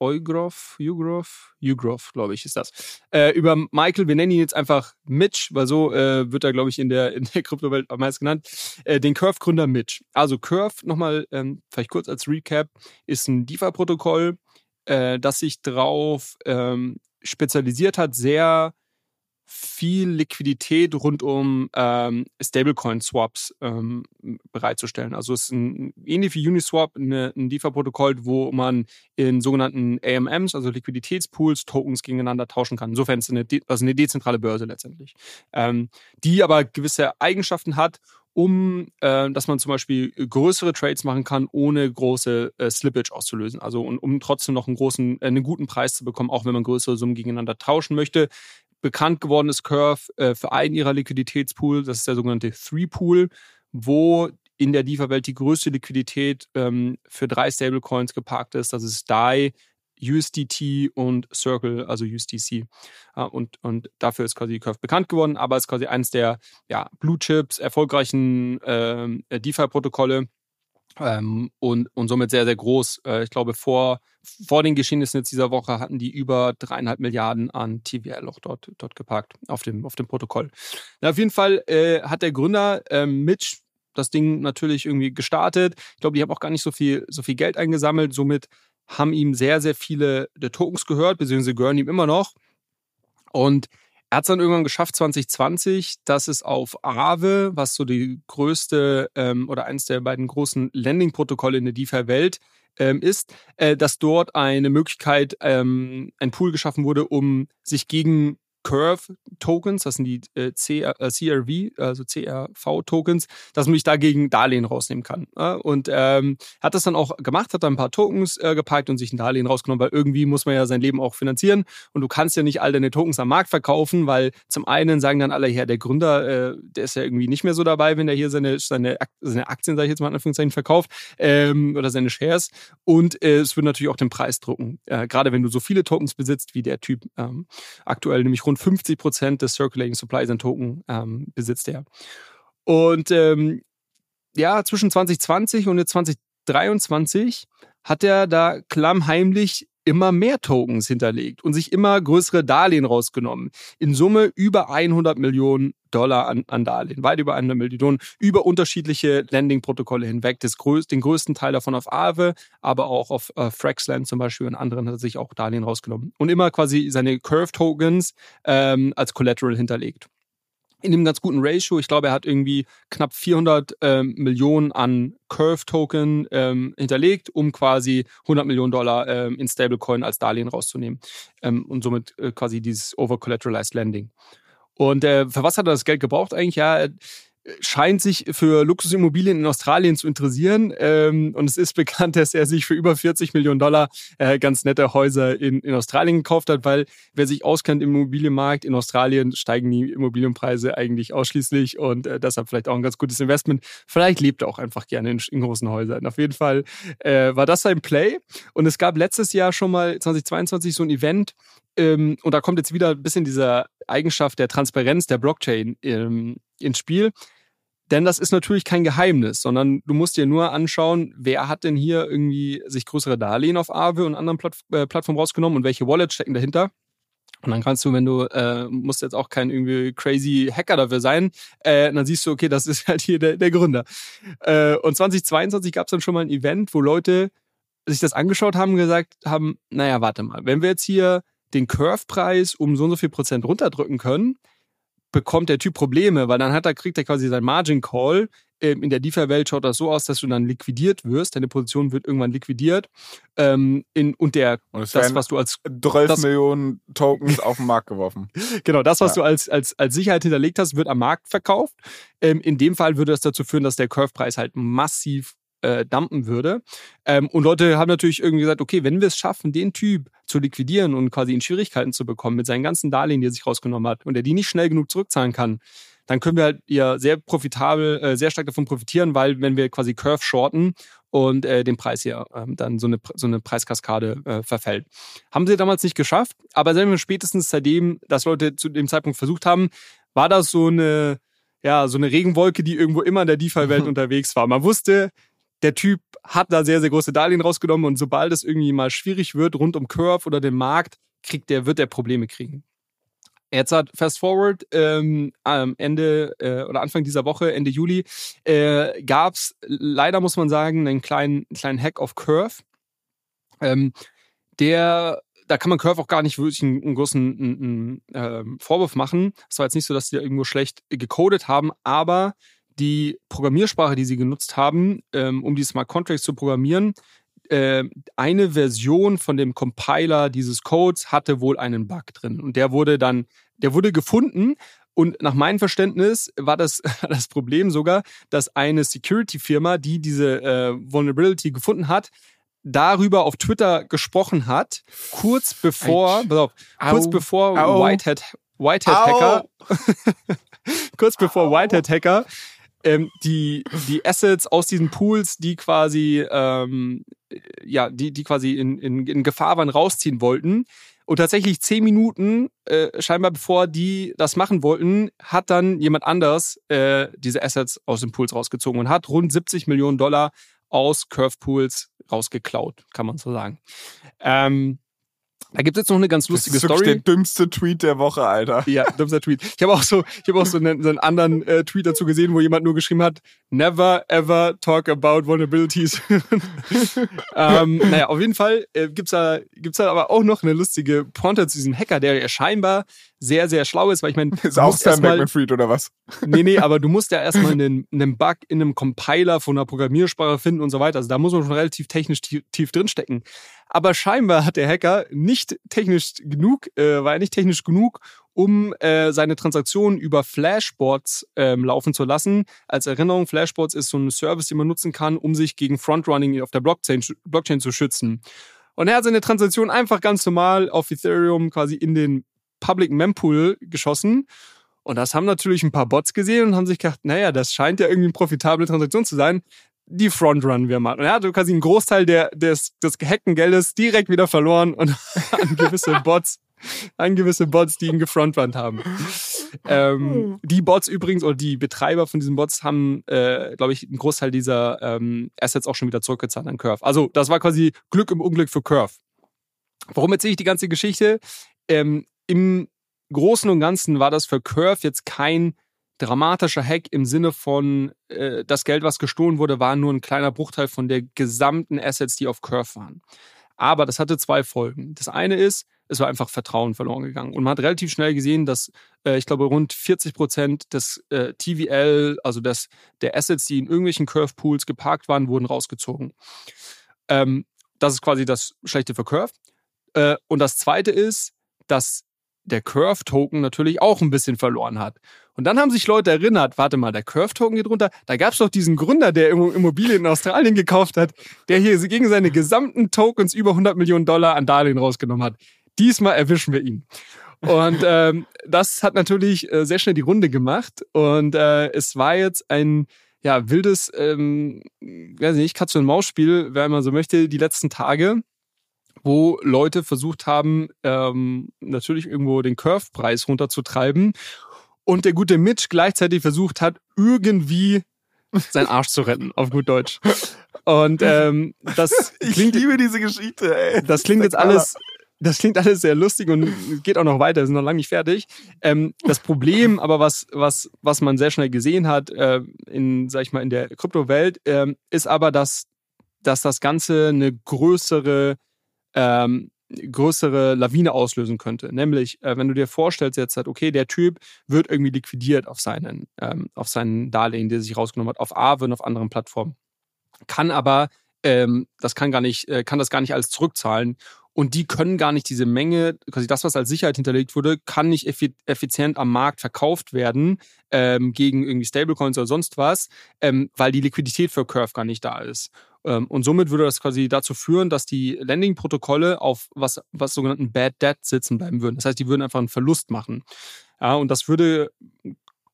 Eugroff, Ugroff, Ugroff, glaube ich, ist das. Äh, über Michael, wir nennen ihn jetzt einfach Mitch, weil so äh, wird er, glaube ich, in der, [laughs] in der Kryptowelt am meisten genannt. Äh, den Curve-Gründer Mitch. Also Curve, nochmal ähm, vielleicht kurz als Recap, ist ein DeFi-Protokoll, äh, das sich darauf ähm, spezialisiert hat, sehr viel Liquidität rund um ähm, Stablecoin-Swaps ähm, bereitzustellen. Also es ist ein, ähnlich wie Uniswap eine, ein DeFi-Protokoll, wo man in sogenannten AMMs, also Liquiditätspools, Tokens gegeneinander tauschen kann. Insofern ist es eine, also eine dezentrale Börse letztendlich, ähm, die aber gewisse Eigenschaften hat, um, äh, dass man zum Beispiel größere Trades machen kann, ohne große äh, Slippage auszulösen. Also und, um trotzdem noch einen großen, äh, einen guten Preis zu bekommen, auch wenn man größere Summen gegeneinander tauschen möchte bekannt geworden ist Curve äh, für einen ihrer Liquiditätspools, das ist der sogenannte Three-Pool, wo in der DeFi-Welt die größte Liquidität ähm, für drei Stablecoins geparkt ist. Das ist DAI, USDT und Circle, also USDC. Ja, und, und dafür ist quasi Curve bekannt geworden, aber ist quasi eines der ja, Blue Chips, erfolgreichen ähm, DeFi-Protokolle ähm, und, und somit sehr, sehr groß. Äh, ich glaube, vor, vor den Geschehnissen jetzt dieser Woche hatten die über dreieinhalb Milliarden an TVL auch dort, dort geparkt auf dem, auf dem Protokoll. Na, auf jeden Fall äh, hat der Gründer äh, Mitch das Ding natürlich irgendwie gestartet. Ich glaube, die haben auch gar nicht so viel, so viel Geld eingesammelt. Somit haben ihm sehr, sehr viele der Tokens gehört, beziehungsweise gehören ihm immer noch. Und er hat es dann irgendwann geschafft, 2020, dass es auf Aave, was so die größte ähm, oder eines der beiden großen Landing-Protokolle in der DeFi-Welt ähm, ist, äh, dass dort eine Möglichkeit, ähm, ein Pool geschaffen wurde, um sich gegen Curve-Tokens, das sind die äh, CR, äh, CRV, also CRV-Tokens, dass man sich dagegen Darlehen rausnehmen kann. Äh? Und ähm, hat das dann auch gemacht, hat dann ein paar Tokens äh, gepackt und sich ein Darlehen rausgenommen, weil irgendwie muss man ja sein Leben auch finanzieren und du kannst ja nicht all deine Tokens am Markt verkaufen, weil zum einen sagen dann alle, ja, der Gründer, äh, der ist ja irgendwie nicht mehr so dabei, wenn er hier seine, seine, seine Aktien, sage ich jetzt mal in Anführungszeichen, verkauft ähm, oder seine Shares und es wird natürlich auch den Preis drucken, gerade wenn du so viele Tokens besitzt wie der Typ ähm, aktuell, nämlich rund rund 50 Prozent des Circulating Supplies an Token ähm, besitzt er. Und ähm, ja, zwischen 2020 und 2023 hat er da klammheimlich immer mehr Tokens hinterlegt und sich immer größere Darlehen rausgenommen. In Summe über 100 Millionen Dollar an, an Darlehen, weit über 100 Millionen, über unterschiedliche Landing-Protokolle hinweg. Das größ, den größten Teil davon auf Aave, aber auch auf äh, Fraxland zum Beispiel und anderen hat er sich auch Darlehen rausgenommen. Und immer quasi seine Curve-Tokens ähm, als Collateral hinterlegt in einem ganz guten Ratio. Ich glaube, er hat irgendwie knapp 400 ähm, Millionen an Curve-Token ähm, hinterlegt, um quasi 100 Millionen Dollar ähm, in Stablecoin als Darlehen rauszunehmen ähm, und somit äh, quasi dieses Over-Collateralized Lending. Und äh, für was hat er das Geld gebraucht eigentlich? Ja, scheint sich für Luxusimmobilien in Australien zu interessieren. Ähm, und es ist bekannt, dass er sich für über 40 Millionen Dollar äh, ganz nette Häuser in, in Australien gekauft hat, weil wer sich auskennt im Immobilienmarkt in Australien, steigen die Immobilienpreise eigentlich ausschließlich und äh, deshalb vielleicht auch ein ganz gutes Investment. Vielleicht lebt er auch einfach gerne in, in großen Häusern. Auf jeden Fall äh, war das sein Play. Und es gab letztes Jahr schon mal 2022 so ein Event, ähm, und da kommt jetzt wieder ein bisschen diese Eigenschaft der Transparenz der Blockchain ähm, ins Spiel. Denn das ist natürlich kein Geheimnis, sondern du musst dir nur anschauen, wer hat denn hier irgendwie sich größere Darlehen auf Aave und anderen Platt äh, Plattformen rausgenommen und welche Wallets stecken dahinter. Und dann kannst du, wenn du, äh, musst jetzt auch kein irgendwie crazy Hacker dafür sein, äh, dann siehst du, okay, das ist [laughs] halt hier der, der Gründer. Äh, und 2022 gab es dann schon mal ein Event, wo Leute sich das angeschaut haben und gesagt haben, naja, warte mal, wenn wir jetzt hier den Curve-Preis um so und so viel Prozent runterdrücken können, bekommt der Typ Probleme, weil dann hat er, kriegt er quasi sein Margin Call. Ähm, in der DeFi-Welt schaut das so aus, dass du dann liquidiert wirst. Deine Position wird irgendwann liquidiert. Ähm, in, und der, und das, was du als 12 das, Millionen Tokens auf den Markt geworfen. [laughs] genau, das, was ja. du als, als, als Sicherheit hinterlegt hast, wird am Markt verkauft. Ähm, in dem Fall würde das dazu führen, dass der Curve-Preis halt massiv äh, dumpen würde. Ähm, und Leute haben natürlich irgendwie gesagt, okay, wenn wir es schaffen, den Typ zu liquidieren und quasi in Schwierigkeiten zu bekommen mit seinen ganzen Darlehen, die er sich rausgenommen hat und er die nicht schnell genug zurückzahlen kann, dann können wir halt ja sehr profitabel, äh, sehr stark davon profitieren, weil wenn wir quasi Curve shorten und äh, den Preis hier ähm, dann so eine, so eine Preiskaskade äh, verfällt. Haben sie damals nicht geschafft, aber selbst spätestens seitdem das Leute zu dem Zeitpunkt versucht haben, war das so eine, ja, so eine Regenwolke, die irgendwo immer in der [laughs] DeFi-Welt unterwegs war. Man wusste, der Typ hat da sehr, sehr große Darlehen rausgenommen und sobald es irgendwie mal schwierig wird rund um Curve oder den Markt, kriegt der, wird der Probleme kriegen. Jetzt hat Fast Forward ähm, Ende äh, oder Anfang dieser Woche, Ende Juli, äh, gab es leider, muss man sagen, einen kleinen, kleinen Hack auf Curve. Ähm, der, da kann man Curve auch gar nicht wirklich einen, einen großen einen, einen, äh, Vorwurf machen. Es war jetzt nicht so, dass die da irgendwo schlecht gecodet haben, aber die Programmiersprache, die sie genutzt haben, ähm, um die Smart Contracts zu programmieren, äh, eine Version von dem Compiler dieses Codes hatte wohl einen Bug drin. Und der wurde dann, der wurde gefunden. Und nach meinem Verständnis war das [laughs] das Problem sogar, dass eine Security-Firma, die diese äh, Vulnerability gefunden hat, darüber auf Twitter gesprochen hat, kurz bevor, pass auf, kurz bevor Whitehead, Whitehead Hacker, [laughs] kurz bevor Whitehead Hacker ähm, die, die Assets aus diesen Pools, die quasi, ähm, ja, die, die quasi in, in, in Gefahr waren, rausziehen wollten. Und tatsächlich zehn Minuten, äh, scheinbar bevor die das machen wollten, hat dann jemand anders äh, diese Assets aus den Pools rausgezogen und hat rund 70 Millionen Dollar aus Curve Pools rausgeklaut, kann man so sagen. Ähm, da gibt es jetzt noch eine ganz lustige das ist Story. der dümmste Tweet der Woche, Alter. Ja, dümmster Tweet. Ich habe auch so, ich habe auch so einen, so einen anderen äh, Tweet dazu gesehen, wo jemand nur geschrieben hat: Never ever talk about vulnerabilities. [laughs] ähm, naja, auf jeden Fall äh, gibt's da gibt's da aber auch noch eine lustige Pointe zu diesem Hacker, der ja scheinbar sehr sehr schlau ist, weil ich meine, [laughs] ist auch Sam Bankman-Fried oder was? Nee, nee, aber du musst ja [laughs] erstmal einen, einen Bug in einem Compiler von einer Programmiersprache finden und so weiter. Also da muss man schon relativ technisch tief, tief drinstecken. Aber scheinbar hat der Hacker nicht technisch genug, äh, war er nicht technisch genug, um äh, seine Transaktionen über Flashbots ähm, laufen zu lassen. Als Erinnerung, Flashbots ist so ein Service, den man nutzen kann, um sich gegen Frontrunning auf der Blockchain, Blockchain zu schützen. Und er hat seine Transaktion einfach ganz normal auf Ethereum quasi in den Public Mempool geschossen. Und das haben natürlich ein paar Bots gesehen und haben sich gedacht, naja, das scheint ja irgendwie eine profitable Transaktion zu sein die Frontrun wir mal. Und er hat quasi einen Großteil der, des, des gehackten Geldes direkt wieder verloren und [laughs] an gewisse Bots, an gewisse Bots, die ihn gefrontrunnt haben. Ähm, hm. Die Bots übrigens oder die Betreiber von diesen Bots haben, äh, glaube ich, einen Großteil dieser ähm, Assets auch schon wieder zurückgezahlt an Curve. Also das war quasi Glück im Unglück für Curve. Warum erzähle ich die ganze Geschichte? Ähm, Im Großen und Ganzen war das für Curve jetzt kein dramatischer Hack im Sinne von, äh, das Geld, was gestohlen wurde, war nur ein kleiner Bruchteil von der gesamten Assets, die auf Curve waren. Aber das hatte zwei Folgen. Das eine ist, es war einfach Vertrauen verloren gegangen. Und man hat relativ schnell gesehen, dass äh, ich glaube rund 40 Prozent des äh, TVL, also des, der Assets, die in irgendwelchen Curve Pools geparkt waren, wurden rausgezogen. Ähm, das ist quasi das Schlechte für Curve. Äh, und das zweite ist, dass der Curve-Token natürlich auch ein bisschen verloren hat. Und dann haben sich Leute erinnert, warte mal, der Curve-Token geht runter. Da gab es doch diesen Gründer, der Immobilien in Australien gekauft hat, der hier gegen seine gesamten Tokens über 100 Millionen Dollar an Darlehen rausgenommen hat. Diesmal erwischen wir ihn. Und ähm, das hat natürlich äh, sehr schnell die Runde gemacht. Und äh, es war jetzt ein ja, wildes, ähm, weiß nicht, Katz-und-Maus-Spiel, wer man so möchte, die letzten Tage wo Leute versucht haben, ähm, natürlich irgendwo den Curve-Preis runterzutreiben und der gute Mitch gleichzeitig versucht hat, irgendwie seinen Arsch zu retten, auf gut Deutsch. Und ähm, das [laughs] klingt, ich liebe diese Geschichte. Ey. Das klingt jetzt alles, das klingt alles sehr lustig und geht auch noch weiter, wir sind noch lange nicht fertig. Ähm, das Problem, aber was was was man sehr schnell gesehen hat äh, in sag ich mal in der Kryptowelt, äh, ist aber, dass dass das Ganze eine größere ähm, größere Lawine auslösen könnte. Nämlich, äh, wenn du dir vorstellst jetzt halt, okay, der Typ wird irgendwie liquidiert auf seinen, ähm, auf seinen Darlehen, die er sich rausgenommen hat, auf Aave und auf anderen Plattformen. Kann aber, ähm, das kann gar nicht, äh, kann das gar nicht alles zurückzahlen. Und die können gar nicht diese Menge, quasi das, was als Sicherheit hinterlegt wurde, kann nicht effizient am Markt verkauft werden ähm, gegen irgendwie Stablecoins oder sonst was, ähm, weil die Liquidität für Curve gar nicht da ist. Ähm, und somit würde das quasi dazu führen, dass die Landing-Protokolle auf was, was sogenannten Bad Debt sitzen bleiben würden. Das heißt, die würden einfach einen Verlust machen. Ja, und das würde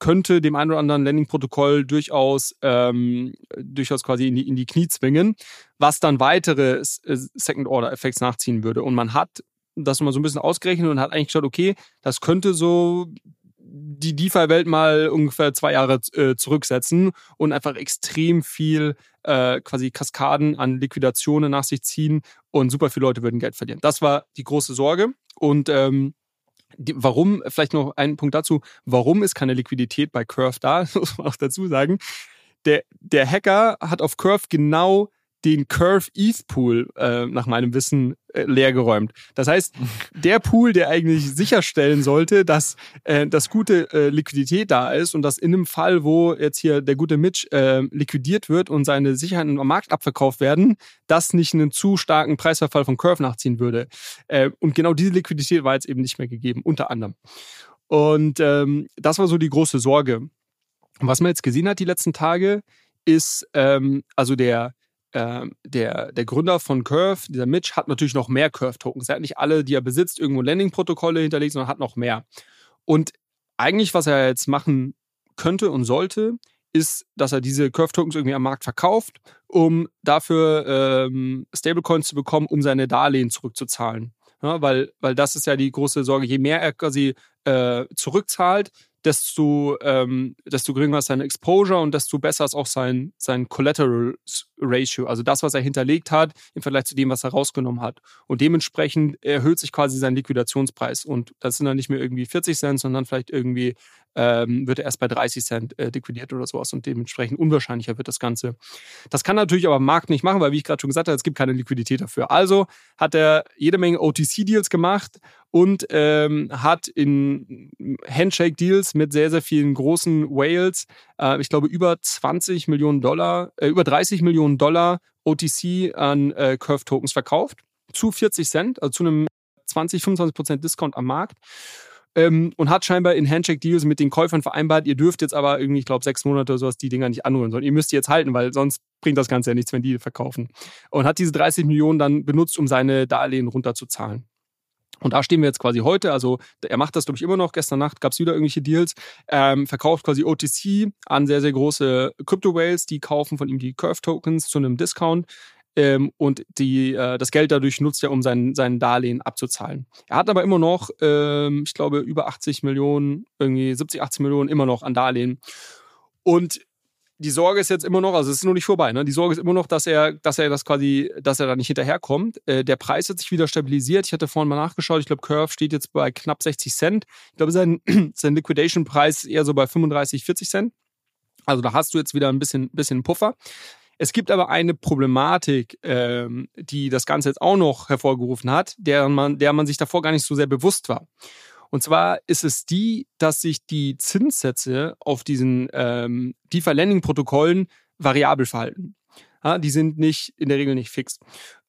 könnte dem einen oder anderen Landing-Protokoll durchaus, ähm, durchaus quasi in die, in die Knie zwingen, was dann weitere äh, Second-Order-Effekte nachziehen würde. Und man hat das mal so ein bisschen ausgerechnet und hat eigentlich geschaut, okay, das könnte so die DeFi-Welt mal ungefähr zwei Jahre äh, zurücksetzen und einfach extrem viel äh, quasi Kaskaden an Liquidationen nach sich ziehen und super viele Leute würden Geld verlieren. Das war die große Sorge. Und ähm, die, warum, vielleicht noch ein Punkt dazu, warum ist keine Liquidität bei Curve da, [laughs] muss man auch dazu sagen. Der, der Hacker hat auf Curve genau den Curve ETH Pool äh, nach meinem Wissen äh, leergeräumt. Das heißt, der Pool, der eigentlich sicherstellen sollte, dass äh, das gute äh, Liquidität da ist und dass in einem Fall, wo jetzt hier der gute Mitch äh, liquidiert wird und seine Sicherheiten am Markt abverkauft werden, das nicht einen zu starken Preisverfall von Curve nachziehen würde. Äh, und genau diese Liquidität war jetzt eben nicht mehr gegeben, unter anderem. Und ähm, das war so die große Sorge. Und was man jetzt gesehen hat die letzten Tage, ist ähm, also der äh, der, der Gründer von Curve, dieser Mitch, hat natürlich noch mehr Curve-Tokens. Er hat nicht alle, die er besitzt, irgendwo Landing-Protokolle hinterlegt, sondern hat noch mehr. Und eigentlich, was er jetzt machen könnte und sollte, ist, dass er diese Curve-Tokens irgendwie am Markt verkauft, um dafür ähm, Stablecoins zu bekommen, um seine Darlehen zurückzuzahlen. Ja, weil, weil das ist ja die große Sorge. Je mehr er quasi äh, zurückzahlt, desto, ähm, desto geringer ist seine Exposure und desto besser ist auch sein, sein Collateral Ratio, also das, was er hinterlegt hat im Vergleich zu dem, was er rausgenommen hat. Und dementsprechend erhöht sich quasi sein Liquidationspreis. Und das sind dann nicht mehr irgendwie 40 Cent, sondern vielleicht irgendwie ähm, wird er erst bei 30 Cent äh, liquidiert oder sowas und dementsprechend unwahrscheinlicher wird das Ganze. Das kann natürlich aber Markt nicht machen, weil wie ich gerade schon gesagt habe, es gibt keine Liquidität dafür. Also hat er jede Menge OTC-Deals gemacht und ähm, hat in Handshake-Deals mit sehr, sehr vielen großen Whales, äh, ich glaube über 20 Millionen Dollar, äh, über 30 Millionen Dollar OTC an äh, Curve-Tokens verkauft zu 40 Cent, also zu einem 20, 25 Prozent Discount am Markt ähm, und hat scheinbar in Handshake-Deals mit den Käufern vereinbart, ihr dürft jetzt aber irgendwie, ich glaube, sechs Monate oder sowas die Dinger nicht anrühren, sondern ihr müsst die jetzt halten, weil sonst bringt das Ganze ja nichts, wenn die verkaufen. Und hat diese 30 Millionen dann benutzt, um seine Darlehen runterzuzahlen. Und da stehen wir jetzt quasi heute. Also er macht das, glaube ich, immer noch. Gestern Nacht gab es wieder irgendwelche Deals. Ähm, verkauft quasi OTC an sehr, sehr große Crypto-Whales, die kaufen von ihm die Curve-Tokens zu einem Discount. Ähm, und die, äh, das Geld dadurch nutzt er, um sein, sein Darlehen abzuzahlen. Er hat aber immer noch, ähm, ich glaube, über 80 Millionen, irgendwie 70, 80 Millionen immer noch an Darlehen. Und die Sorge ist jetzt immer noch, also es ist noch nicht vorbei, ne? Die Sorge ist immer noch, dass er, dass er das quasi, dass er da nicht hinterherkommt. Äh, der Preis hat sich wieder stabilisiert. Ich hatte vorhin mal nachgeschaut. Ich glaube, Curve steht jetzt bei knapp 60 Cent. Ich glaube, sein, [clears throat] sein Liquidation-Preis eher so bei 35, 40 Cent. Also da hast du jetzt wieder ein bisschen, bisschen Puffer. Es gibt aber eine Problematik, ähm, die das Ganze jetzt auch noch hervorgerufen hat, der man, der man sich davor gar nicht so sehr bewusst war. Und zwar ist es die, dass sich die Zinssätze auf diesen ähm, DeFi-Lending-Protokollen variabel verhalten. Ja, die sind nicht in der Regel nicht fix.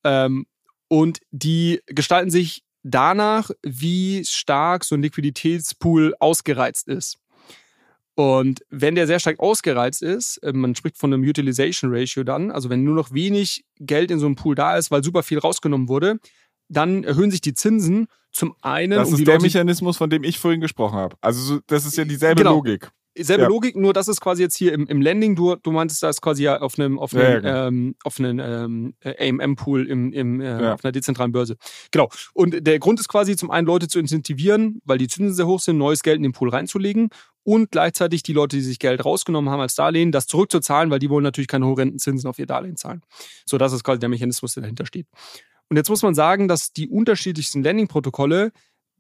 Ähm, und die gestalten sich danach, wie stark so ein Liquiditätspool ausgereizt ist. Und wenn der sehr stark ausgereizt ist, äh, man spricht von einem Utilization Ratio dann, also wenn nur noch wenig Geld in so einem Pool da ist, weil super viel rausgenommen wurde, dann erhöhen sich die Zinsen zum einen. Das um ist der Leute, Mechanismus, von dem ich vorhin gesprochen habe. Also so- das ist ja dieselbe Genau. Logik. Selbe Ja. Logik, nur das ist quasi jetzt hier im, im Landing. Du, du meintest, da ist quasi ja auf einem, auf Ja, einem, ja, genau. ähm, auf einem ähm, AMM-Pool im, im, äh, Ja. auf einer dezentralen Börse. Genau. Und der Grund ist quasi zum einen Leute zu incentivieren, weil die Zinsen sehr hoch sind, neues Geld in den Pool reinzulegen und gleichzeitig die Leute, die sich Geld rausgenommen haben als Darlehen, das zurückzuzahlen, weil die wollen natürlich keine horrenden Zinsen auf ihr Darlehen zahlen. So, das ist quasi der Mechanismus, der dahinter steht. Und jetzt muss man sagen, dass die unterschiedlichsten Landing-Protokolle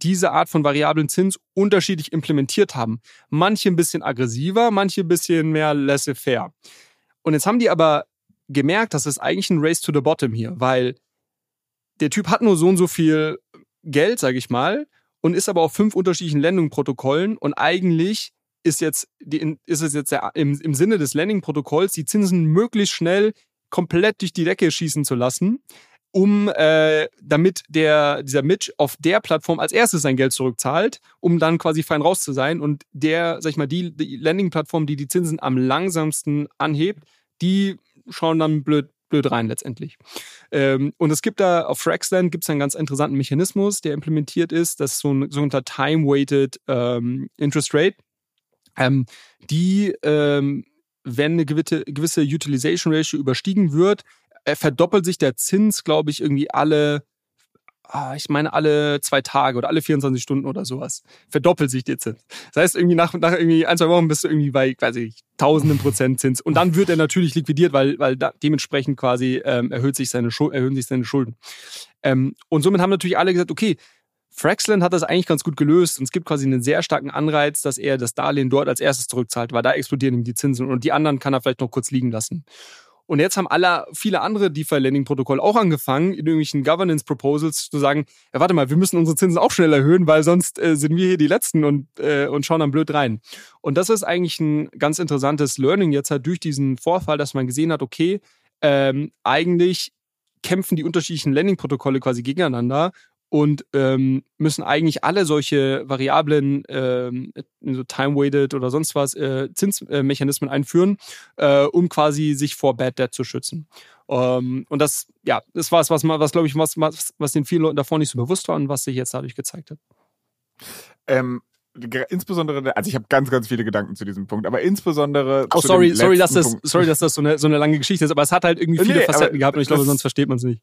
diese Art von variablen Zins unterschiedlich implementiert haben. Manche ein bisschen aggressiver, manche ein bisschen mehr laissez-faire. Und jetzt haben die aber gemerkt, dass es eigentlich ein Race to the Bottom hier, weil der Typ hat nur so und so viel Geld, sage ich mal, und ist aber auf fünf unterschiedlichen Landing-Protokollen und eigentlich ist jetzt die, ist es jetzt der, im, im Sinne des Landing-Protokolls die Zinsen möglichst schnell komplett durch die Decke schießen zu lassen, um äh, damit der dieser Mitch auf der Plattform als erstes sein Geld zurückzahlt, um dann quasi fein raus zu sein und der, sag ich mal, die, die Landing-Plattform, die die Zinsen am langsamsten anhebt, die schauen dann blöd blöd rein letztendlich. Ähm, und es gibt da auf Fraxland gibt es einen ganz interessanten Mechanismus, der implementiert ist, das ist so ein sogenannter Time-Weighted ähm, Interest Rate. Ähm, die, ähm, wenn eine gewisse, gewisse Utilization Ratio überstiegen wird, verdoppelt sich der Zins, glaube ich, irgendwie alle, ah, ich meine, alle zwei Tage oder alle 24 Stunden oder sowas. Verdoppelt sich der Zins. Das heißt, irgendwie nach, nach irgendwie ein, zwei Wochen bist du irgendwie bei, ich, tausenden Prozent Zins. Und dann wird er natürlich liquidiert, weil, weil da, dementsprechend quasi ähm, erhöht sich seine erhöhen sich seine Schulden. Ähm, und somit haben natürlich alle gesagt, okay, Fraxland hat das eigentlich ganz gut gelöst und es gibt quasi einen sehr starken Anreiz, dass er das Darlehen dort als erstes zurückzahlt, weil da explodieren ihm die Zinsen und die anderen kann er vielleicht noch kurz liegen lassen. Und jetzt haben alle, viele andere DeFi-Lending-Protokolle auch angefangen, in irgendwelchen Governance-Proposals zu sagen, ja, warte mal, wir müssen unsere Zinsen auch schnell erhöhen, weil sonst äh, sind wir hier die Letzten und, äh, und schauen dann blöd rein. Und das ist eigentlich ein ganz interessantes Learning jetzt halt durch diesen Vorfall, dass man gesehen hat, okay, ähm, eigentlich kämpfen die unterschiedlichen Landing-Protokolle quasi gegeneinander und ähm, müssen eigentlich alle solche Variablen, ähm, so time-weighted oder sonst was, äh, Zinsmechanismen einführen, äh, um quasi sich vor Bad Debt zu schützen. Ähm, und das, ja, das war es, was, was glaube ich, was, was, was den vielen Leuten davor nicht so bewusst war und was sich jetzt dadurch gezeigt hat. Ähm, insbesondere, also ich habe ganz, ganz viele Gedanken zu diesem Punkt, aber insbesondere. Oh, sorry, sorry, dass das, Punkt. sorry, dass das so eine, so eine lange Geschichte ist, aber es hat halt irgendwie viele Nee, Facetten gehabt und ich glaube, sonst versteht man es nicht.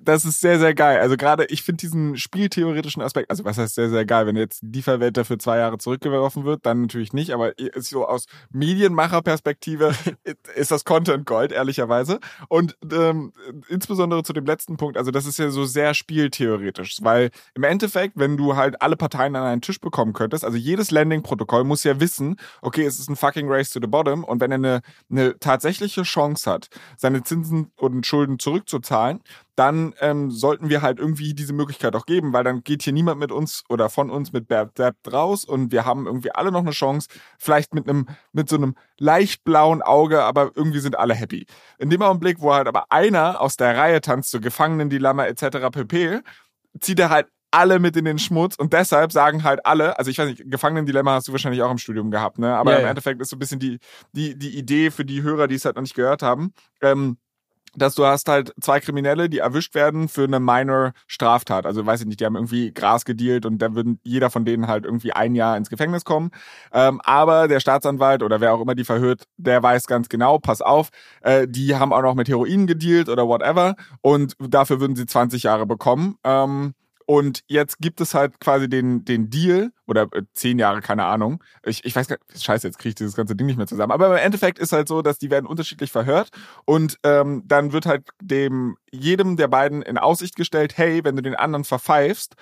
Das ist sehr, sehr geil. Also gerade, ich finde diesen spieltheoretischen Aspekt, also was heißt sehr, sehr geil, wenn jetzt die DeFi-Welt dafür zwei Jahre zurückgeworfen wird, dann natürlich nicht, aber so aus Medienmacherperspektive [laughs] ist das Content Gold, ehrlicherweise. Und ähm, insbesondere zu dem letzten Punkt, also das ist ja so sehr spieltheoretisch, weil im Endeffekt, wenn du halt alle Parteien an einen Tisch bekommen könntest, also jedes Landing-Protokoll muss ja wissen, okay, es ist ein fucking Race to the Bottom und wenn er eine, eine tatsächliche Chance hat, seine Zinsen und Schulden zurückzuzahlen, dann ähm, sollten wir halt irgendwie diese Möglichkeit auch geben, weil dann geht hier niemand mit uns oder von uns mit Bad Debt raus und wir haben irgendwie alle noch eine Chance, vielleicht mit einem mit so einem leicht blauen Auge, aber irgendwie sind alle happy. In dem Augenblick, wo halt aber einer aus der Reihe tanzt, so Gefangenendilemma etc. pp, zieht er halt alle mit in den Schmutz und deshalb sagen halt alle, also ich weiß nicht, Gefangenendilemma hast du wahrscheinlich auch im Studium gehabt, ne? Aber Ja, im ja. Endeffekt ist so ein bisschen die, die, die Idee für die Hörer, die es halt noch nicht gehört haben. Ähm, dass du hast halt zwei Kriminelle, die erwischt werden für eine minor Straftat. Also weiß ich nicht, die haben irgendwie Gras gedealt und dann würden jeder von denen halt irgendwie ein Jahr ins Gefängnis kommen. Ähm, aber der Staatsanwalt oder wer auch immer die verhört, der weiß ganz genau, pass auf, äh, die haben auch noch mit Heroin gedealt oder whatever und dafür würden sie 20 Jahre bekommen. Ähm, und jetzt gibt es halt quasi den, den Deal, oder äh, zehn Jahre, keine Ahnung. Ich, ich weiß gar nicht, scheiße, jetzt kriege ich dieses ganze Ding nicht mehr zusammen. Aber im Endeffekt ist halt so, dass die werden unterschiedlich verhört und ähm, dann wird halt dem jedem der beiden in Aussicht gestellt, hey, wenn du den anderen verpfeifst,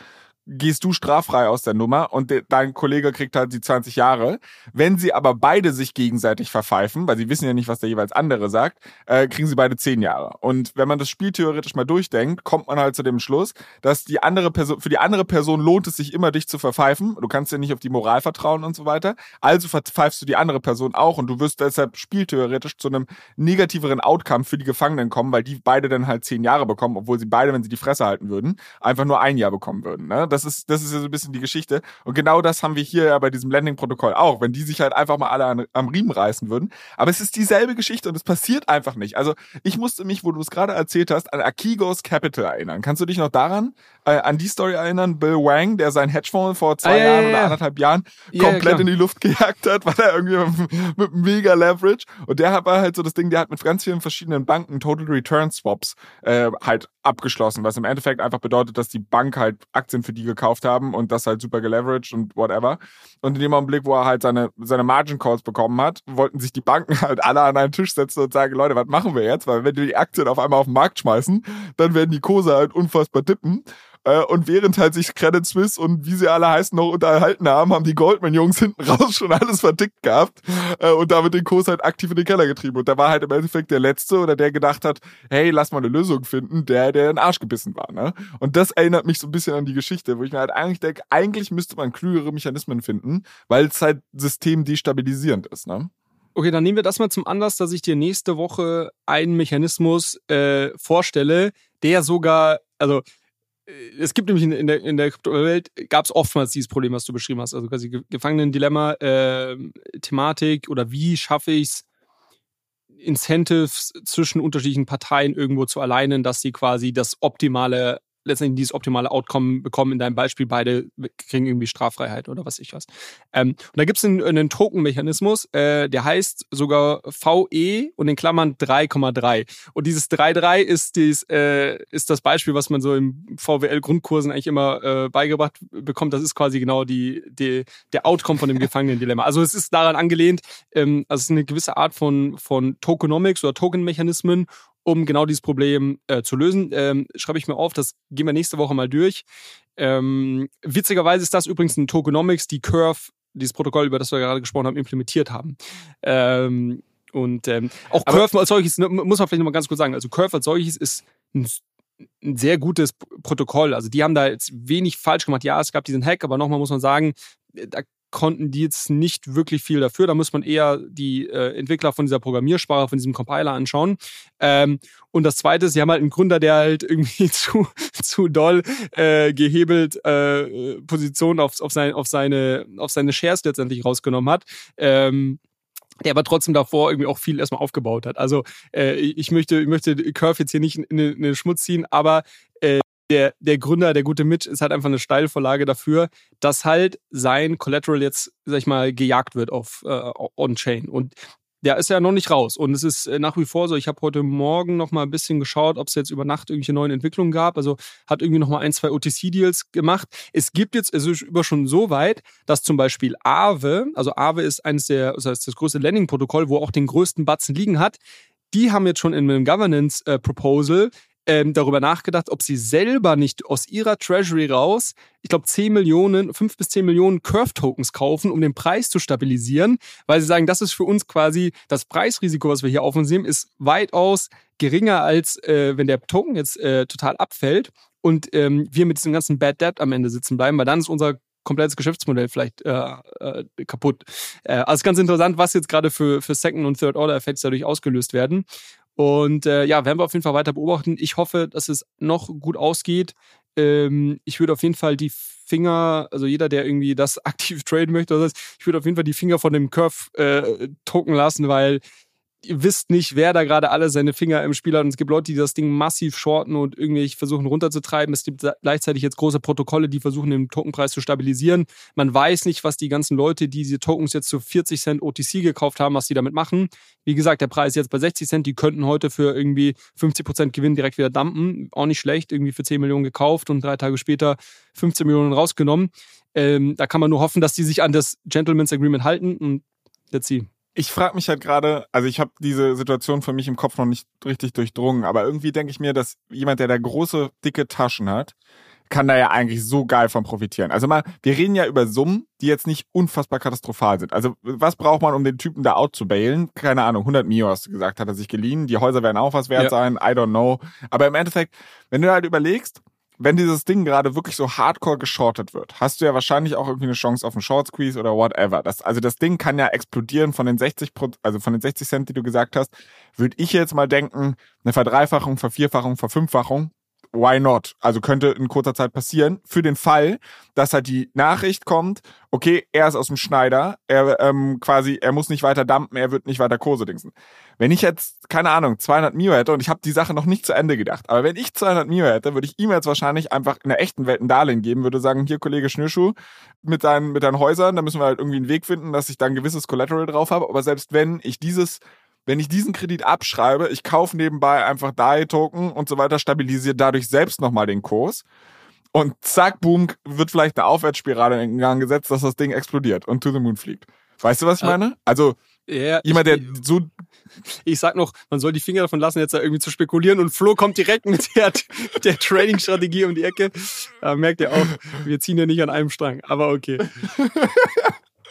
gehst du straffrei aus der Nummer und de dein Kollege kriegt halt die 20 Jahre. Wenn sie aber beide sich gegenseitig verpfeifen, weil sie wissen ja nicht, was der jeweils andere sagt, äh, kriegen sie beide 10 Jahre. Und wenn man das Spiel theoretisch mal durchdenkt, kommt man halt zu dem Schluss, dass die andere Person, für die andere Person lohnt es sich immer, dich zu verpfeifen. Du kannst ja nicht auf die Moral vertrauen und so weiter. Also verpfeifst du die andere Person auch und du wirst deshalb spieltheoretisch zu einem negativeren Outcome für die Gefangenen kommen, weil die beide dann halt 10 Jahre bekommen, obwohl sie beide, wenn sie die Fresse halten würden, einfach nur ein Jahr bekommen würden. Ne? Das ist, das ist ja so ein bisschen die Geschichte. Und genau das haben wir hier ja bei diesem Landing-Protokoll auch, wenn die sich halt einfach mal alle an, am Riemen reißen würden. Aber es ist dieselbe Geschichte und es passiert einfach nicht. Also ich musste mich, wo du es gerade erzählt hast, an Akigos Capital erinnern. Kannst du dich noch daran, äh, an die Story erinnern? Bill Wang, der sein Hedgefonds vor zwei ah, Jahren ja, ja, oder anderthalb Jahren komplett in die Luft gejagt hat, weil er irgendwie mit, mit mega Leverage und der war halt so das Ding, der hat mit ganz vielen verschiedenen Banken Total Return Swaps äh, halt abgeschlossen, was im Endeffekt einfach bedeutet, dass die Bank halt Aktien für die gekauft haben und das halt super geleveraged und whatever. Und in dem Augenblick, wo er halt seine, seine Margin Calls bekommen hat, wollten sich die Banken [laughs] halt alle an einen Tisch setzen und sagen, Leute, was machen wir jetzt? Weil wenn wir die Aktien auf einmal auf den Markt schmeißen, dann werden die Kurse halt unfassbar tippen. Äh, und während halt sich Credit Suisse und wie sie alle heißen noch unterhalten haben, haben die Goldman-Jungs [laughs] hinten raus schon alles vertickt gehabt äh, und damit den Kurs halt aktiv in den Keller getrieben. Und da war halt im Endeffekt der Letzte oder der gedacht hat, hey, lass mal eine Lösung finden, der, der in den Arsch gebissen war. Ne? Und das erinnert mich so ein bisschen an die Geschichte, wo ich mir halt eigentlich denke, eigentlich müsste man klügere Mechanismen finden, weil es halt System destabilisierend ist. Ne? Okay, dann nehmen wir das mal zum Anlass, dass ich dir nächste Woche einen Mechanismus äh, vorstelle, der sogar, also es gibt nämlich in, der, in der Kryptowelt gab es oftmals dieses Problem, was du beschrieben hast, also quasi Gefangenen-Dilemma, äh, Thematik oder wie schaffe ich es, Incentives zwischen unterschiedlichen Parteien irgendwo zu alleinen, dass sie quasi das optimale letztendlich dieses optimale Outcome bekommen. In deinem Beispiel, beide kriegen irgendwie Straffreiheit oder was ich was. Ähm, und da gibt es einen, einen Token-Mechanismus, äh, der heißt sogar VE und in Klammern 3,3. Und dieses 3,3 ist, dies, äh, ist das Beispiel, was man so im VWL-Grundkursen eigentlich immer äh, beigebracht bekommt. Das ist quasi genau die, die, der Outcome von dem [laughs] Gefangenen-Dilemma. Also es ist daran angelehnt, ähm, also es ist eine gewisse Art von, von Tokenomics oder Token-Mechanismen um genau dieses Problem äh, zu lösen. Ähm, schreibe ich mir auf, das gehen wir nächste Woche mal durch. Ähm, witzigerweise ist das übrigens ein Tokenomics, die Curve, dieses Protokoll, über das wir gerade gesprochen haben, implementiert haben. Ähm, und ähm, auch Aber Curve als solches, ne, muss man vielleicht nochmal ganz kurz sagen, also Curve als solches ist ein, ein sehr gutes Protokoll. Also die haben da jetzt wenig falsch gemacht. Ja, es gab diesen Hack, aber nochmal muss man sagen, da konnten die jetzt nicht wirklich viel dafür. Da muss man eher die äh, Entwickler von dieser Programmiersprache, von diesem Compiler anschauen. Ähm, und das Zweite ist, sie haben halt einen Gründer, der halt [laughs] irgendwie zu, zu doll äh, gehebelt äh, Positionen auf, auf, sein, auf, seine, auf seine Shares letztendlich rausgenommen hat. Ähm, der aber trotzdem davor irgendwie auch viel erstmal aufgebaut hat. Also äh, ich möchte, ich möchte Curve jetzt hier nicht in, in den Schmutz ziehen, aber äh, der, der Gründer, der gute Mitch, ist halt einfach eine Steilvorlage dafür, dass halt sein Collateral jetzt, sag ich mal, gejagt wird auf äh, On-Chain. Und der ist ja noch nicht raus. Und es ist äh, nach wie vor so, ich habe heute Morgen noch mal ein bisschen geschaut, ob es jetzt über Nacht irgendwelche neuen Entwicklungen gab. Also hat irgendwie noch mal ein, zwei OTC-Deals gemacht. Es gibt jetzt, es ist über schon so weit, dass zum Beispiel Aave, also Aave ist eines der, das heißt das größte Landing-Protokoll, wo auch den größten Batzen liegen hat, die haben jetzt schon in einem Governance-Proposal äh, ähm, darüber nachgedacht, ob sie selber nicht aus ihrer Treasury raus, ich glaube, 10 Millionen, 5 bis 10 Millionen Curve-Tokens kaufen, um den Preis zu stabilisieren, weil sie sagen, das ist für uns quasi das Preisrisiko, was wir hier auf uns nehmen, ist weitaus geringer, als äh, wenn der Token jetzt äh, total abfällt und ähm, wir mit diesem ganzen Bad Debt am Ende sitzen bleiben, weil dann ist unser komplettes Geschäftsmodell vielleicht äh, äh, kaputt. Äh, also ganz interessant, was jetzt gerade für, für Second- und Third-Order-Effekte dadurch ausgelöst werden. Und äh, ja, werden wir auf jeden Fall weiter beobachten. Ich hoffe, dass es noch gut ausgeht. Ähm, ich würde auf jeden Fall die Finger, also jeder, der irgendwie das [laughs] aktiv traden möchte, das, ich würde auf jeden Fall die Finger von dem Curve äh, token lassen, weil ihr wisst nicht, wer da gerade alle seine Finger im Spiel hat. Und es gibt Leute, die das Ding massiv shorten und irgendwie versuchen runterzutreiben. Es gibt gleichzeitig jetzt große Protokolle, die versuchen, den Tokenpreis zu stabilisieren. Man weiß nicht, was die ganzen Leute, die diese Tokens jetzt zu 40 Cent OTC gekauft haben, was die damit machen. Wie gesagt, der Preis ist jetzt bei 60 Cent. Die könnten heute für irgendwie 50 Prozent Gewinn direkt wieder dumpen. Auch nicht schlecht. Irgendwie für 10 Millionen gekauft und drei Tage später 15 Millionen rausgenommen. Ähm, da kann man nur hoffen, dass die sich an das Gentleman's Agreement halten und let's see ich frage mich halt gerade, also ich habe diese Situation für mich im Kopf noch nicht richtig durchdrungen, aber irgendwie denke ich mir, dass jemand, der da große, dicke Taschen hat, kann da ja eigentlich so geil von profitieren. Also mal, wir reden ja über Summen, die jetzt nicht unfassbar katastrophal sind. Also was braucht man, um den Typen da out zu bailen? Keine Ahnung, 100 Mio hast du gesagt, hat er sich geliehen. Die Häuser werden auch was wert ja. sein, I don't know. Aber im Endeffekt, wenn du halt überlegst, wenn dieses Ding gerade wirklich so hardcore geschortet wird, hast du ja wahrscheinlich auch irgendwie eine Chance auf einen Short Squeeze oder whatever. Das, also das Ding kann ja explodieren von den 60%, also von den 60 Cent, die du gesagt hast, würde ich jetzt mal denken, eine Verdreifachung, Vervierfachung, Verfünffachung why not? Also könnte in kurzer Zeit passieren. Für den Fall, dass halt die Nachricht kommt, okay, er ist aus dem Schneider, er ähm, quasi, er muss nicht weiter dumpen, er wird nicht weiter Kurse dingsen. Wenn ich jetzt, keine Ahnung, 200 Mio hätte und ich habe die Sache noch nicht zu Ende gedacht, aber wenn ich 200 Mio hätte, würde ich ihm jetzt wahrscheinlich einfach in der echten Welt ein Darlehen geben, würde sagen, hier Kollege Schnürschuh, mit deinen, mit deinen Häusern, da müssen wir halt irgendwie einen Weg finden, dass ich da ein gewisses Collateral drauf habe, aber selbst wenn ich dieses wenn ich diesen Kredit abschreibe, ich kaufe nebenbei einfach DAI-Token und so weiter, stabilisiere dadurch selbst nochmal den Kurs. Und zack, boom, wird vielleicht eine Aufwärtsspirale in Gang gesetzt, dass das Ding explodiert und to the moon fliegt. Weißt du, was ich äh, meine? Also, ja, jemand, der so. Ich sag noch, man soll die Finger davon lassen, jetzt da irgendwie zu spekulieren und Flo kommt direkt mit der, der Trading-Strategie um die Ecke. Da merkt ihr auch, wir ziehen ja nicht an einem Strang, aber okay.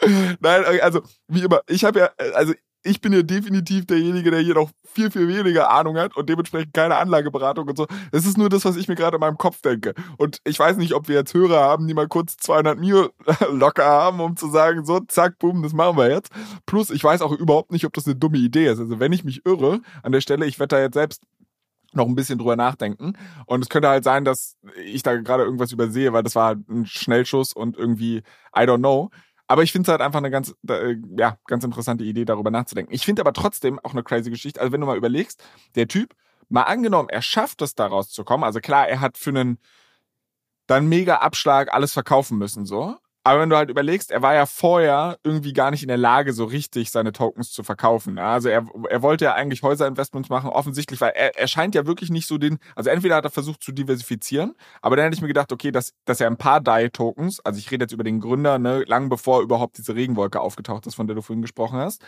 [laughs] Nein, also wie immer, ich habe ja, also ich bin ja definitiv derjenige, der hier noch viel, viel weniger Ahnung hat und dementsprechend keine Anlageberatung und so. Das ist nur das, was ich mir gerade in meinem Kopf denke. Und ich weiß nicht, ob wir jetzt Hörer haben, die mal kurz 200 Mio [laughs] locker haben, um zu sagen, so, zack, boom, das machen wir jetzt. Plus, ich weiß auch überhaupt nicht, ob das eine dumme Idee ist. Also wenn ich mich irre an der Stelle, ich werde da jetzt selbst noch ein bisschen drüber nachdenken. Und es könnte halt sein, dass ich da gerade irgendwas übersehe, weil das war ein Schnellschuss und irgendwie, I don't know. Aber ich finde es halt einfach eine ganz, äh, ja, ganz interessante Idee, darüber nachzudenken. Ich finde aber trotzdem auch eine crazy Geschichte. Also wenn du mal überlegst, der Typ, mal angenommen, er schafft es da rauszukommen. Also klar, er hat für einen dann mega Abschlag alles verkaufen müssen, so. Aber wenn du halt überlegst, er war ja vorher irgendwie gar nicht in der Lage, so richtig seine Tokens zu verkaufen. Also er, er wollte ja eigentlich Häuserinvestments machen, offensichtlich, weil er, er scheint ja wirklich nicht so den, also entweder hat er versucht zu diversifizieren, aber dann hätte ich mir gedacht, okay, dass, dass er ein paar DAI-Tokens, also ich rede jetzt über den Gründer, ne, lang bevor überhaupt diese Regenwolke aufgetaucht ist, von der du vorhin gesprochen hast,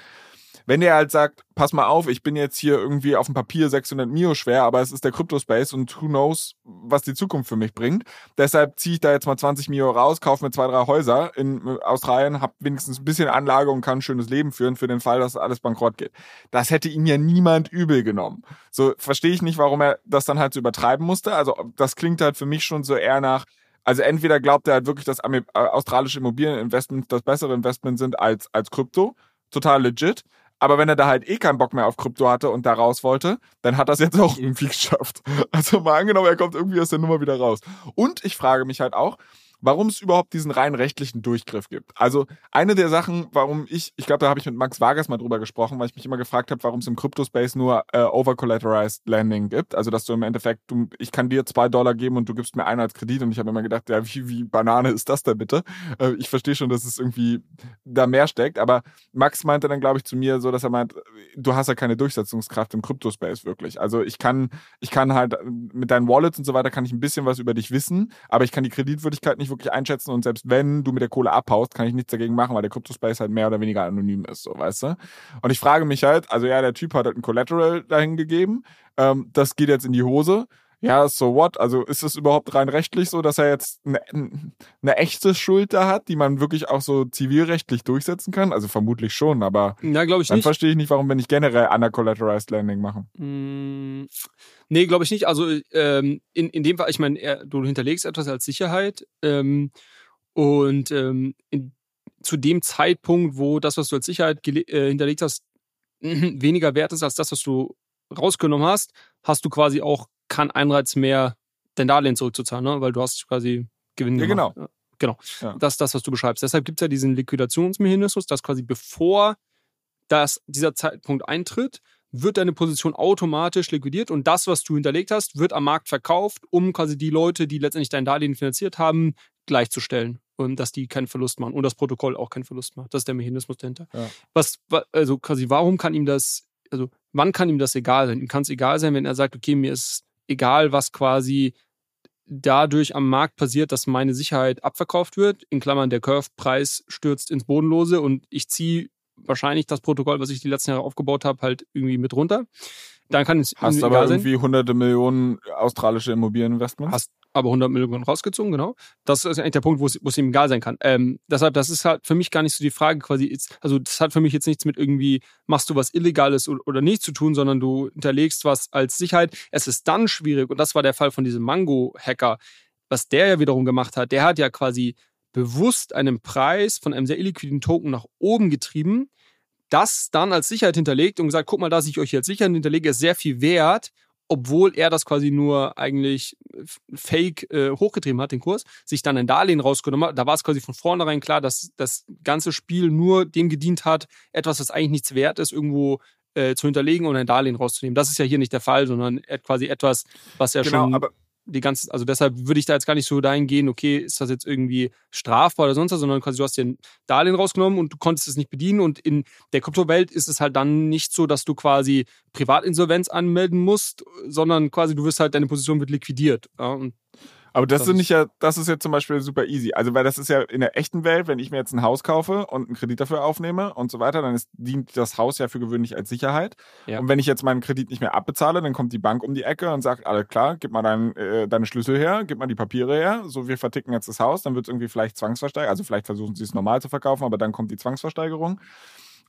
wenn der halt sagt, pass mal auf, ich bin jetzt hier irgendwie auf dem Papier 600 Mio schwer, aber es ist der Crypto-Space und who knows, was die Zukunft für mich bringt. Deshalb ziehe ich da jetzt mal 20 Mio raus, kaufe mir zwei, drei Häuser in Australien, habe wenigstens ein bisschen Anlage und kann ein schönes Leben führen für den Fall, dass alles bankrott geht. Das hätte ihm ja niemand übel genommen. So verstehe ich nicht, warum er das dann halt so übertreiben musste. Also das klingt halt für mich schon so eher nach, also entweder glaubt er halt wirklich, dass äh, australische Immobilieninvestments das bessere Investment sind als, als Krypto. Total legit. Aber wenn er da halt eh keinen Bock mehr auf Krypto hatte und da raus wollte, dann hat er es jetzt auch irgendwie [laughs] geschafft. Also mal angenommen, er kommt irgendwie aus der Nummer wieder raus. Und ich frage mich halt auch, warum es überhaupt diesen rein rechtlichen Durchgriff gibt. Also eine der Sachen, warum ich, ich glaube, da habe ich mit Max Vargas mal drüber gesprochen, weil ich mich immer gefragt habe, warum es im Crypto-Space nur äh, over-collateralized Landing gibt. Also dass du im Endeffekt, du, ich kann dir zwei Dollar geben und du gibst mir einen als Kredit und ich habe immer gedacht, ja, wie, wie Banane ist das denn bitte? Äh, ich verstehe schon, dass es irgendwie da mehr steckt, aber Max meinte dann, glaube ich, zu mir so, dass er meint, du hast ja keine Durchsetzungskraft im Crypto-Space wirklich. Also ich kann, ich kann halt mit deinen Wallets und so weiter kann ich ein bisschen was über dich wissen, aber ich kann die Kreditwürdigkeit nicht nicht wirklich einschätzen und selbst wenn du mit der Kohle abhaust, kann ich nichts dagegen machen, weil der Crypto-Space halt mehr oder weniger anonym ist, so, weißt du? Und ich frage mich halt, also ja, der Typ hat halt ein Collateral dahin gegeben, ähm, das geht jetzt in die Hose ja, so what? Also ist es überhaupt rein rechtlich so, dass er jetzt eine, eine echte Schuld da hat, die man wirklich auch so zivilrechtlich durchsetzen kann? Also vermutlich schon, aber glaube ich dann nicht. verstehe ich nicht, warum wir nicht generell under-collateralized Landing machen. Mm, nee, glaube ich nicht. Also ähm, in, in dem Fall, ich meine, du hinterlegst etwas als Sicherheit ähm, und ähm, in, zu dem Zeitpunkt, wo das, was du als Sicherheit äh, hinterlegt hast, [clears throat] weniger wert ist als das, was du rausgenommen hast, hast du quasi auch kein Anreiz mehr, dein Darlehen zurückzuzahlen, ne? weil du hast quasi Gewinn ja, gemacht. Genau. Genau. Ja. Das ist das, was du beschreibst. Deshalb gibt es ja diesen Liquidationsmechanismus, dass quasi bevor das, dieser Zeitpunkt eintritt, wird deine Position automatisch liquidiert und das, was du hinterlegt hast, wird am Markt verkauft, um quasi die Leute, die letztendlich dein Darlehen finanziert haben, gleichzustellen und dass die keinen Verlust machen und das Protokoll auch keinen Verlust macht. Das ist der Mechanismus dahinter. Ja. Was, also quasi, warum kann ihm das, also wann kann ihm das egal sein? Ihm kann es egal sein, wenn er sagt, okay, mir ist egal, was quasi dadurch am Markt passiert, dass meine Sicherheit abverkauft wird. In Klammern, der Curve-Preis stürzt ins Bodenlose und ich ziehe wahrscheinlich das Protokoll, was ich die letzten Jahre aufgebaut habe, halt irgendwie mit runter. Dann kann es Hast aber irgendwie hunderte Millionen australische Immobilieninvestments? Hast aber 100 Millionen rausgezogen, genau. Das ist eigentlich der Punkt, wo es, ihm egal sein kann. Ähm, deshalb, das ist halt für mich gar nicht so die Frage quasi, also das hat für mich jetzt nichts mit irgendwie, machst du was Illegales oder nicht zu tun, sondern du hinterlegst was als Sicherheit. Es ist dann schwierig, und das war der Fall von diesem Mango-Hacker, was der ja wiederum gemacht hat. Der hat ja quasi bewusst einen Preis von einem sehr illiquiden Token nach oben getrieben, das dann als Sicherheit hinterlegt und gesagt, guck mal, dass ich euch jetzt Sicherheit hinterlege, ist sehr viel wert, obwohl er das quasi nur eigentlich fake äh, hochgetrieben hat, den Kurs, sich dann ein Darlehen rausgenommen hat. Da war es quasi von vornherein klar, dass das ganze Spiel nur dem gedient hat, etwas, das eigentlich nichts wert ist, irgendwo äh, zu hinterlegen und ein Darlehen rauszunehmen. Das ist ja hier nicht der Fall, sondern quasi etwas, was ja genau, schon. Die ganze, also deshalb würde ich da jetzt gar nicht so dahin gehen, okay, ist das jetzt irgendwie strafbar oder sonst was, sondern quasi du hast dir ein Darlehen rausgenommen und du konntest es nicht bedienen und in der Kryptowelt ist es halt dann nicht so, dass du quasi Privatinsolvenz anmelden musst, sondern quasi du wirst halt, deine Position wird liquidiert. Ja, und aber das, das sind nicht ja, das ist jetzt zum Beispiel super easy. Also, weil das ist ja in der echten Welt, wenn ich mir jetzt ein Haus kaufe und einen Kredit dafür aufnehme und so weiter, dann ist, dient das Haus ja für gewöhnlich als Sicherheit. Ja. Und wenn ich jetzt meinen Kredit nicht mehr abbezahle, dann kommt die Bank um die Ecke und sagt, alles klar, gib mal dein, äh, deine Schlüssel her, gib mal die Papiere her, so wir verticken jetzt das Haus, dann wird es irgendwie vielleicht zwangsversteigert. Also vielleicht versuchen sie es normal zu verkaufen, aber dann kommt die Zwangsversteigerung.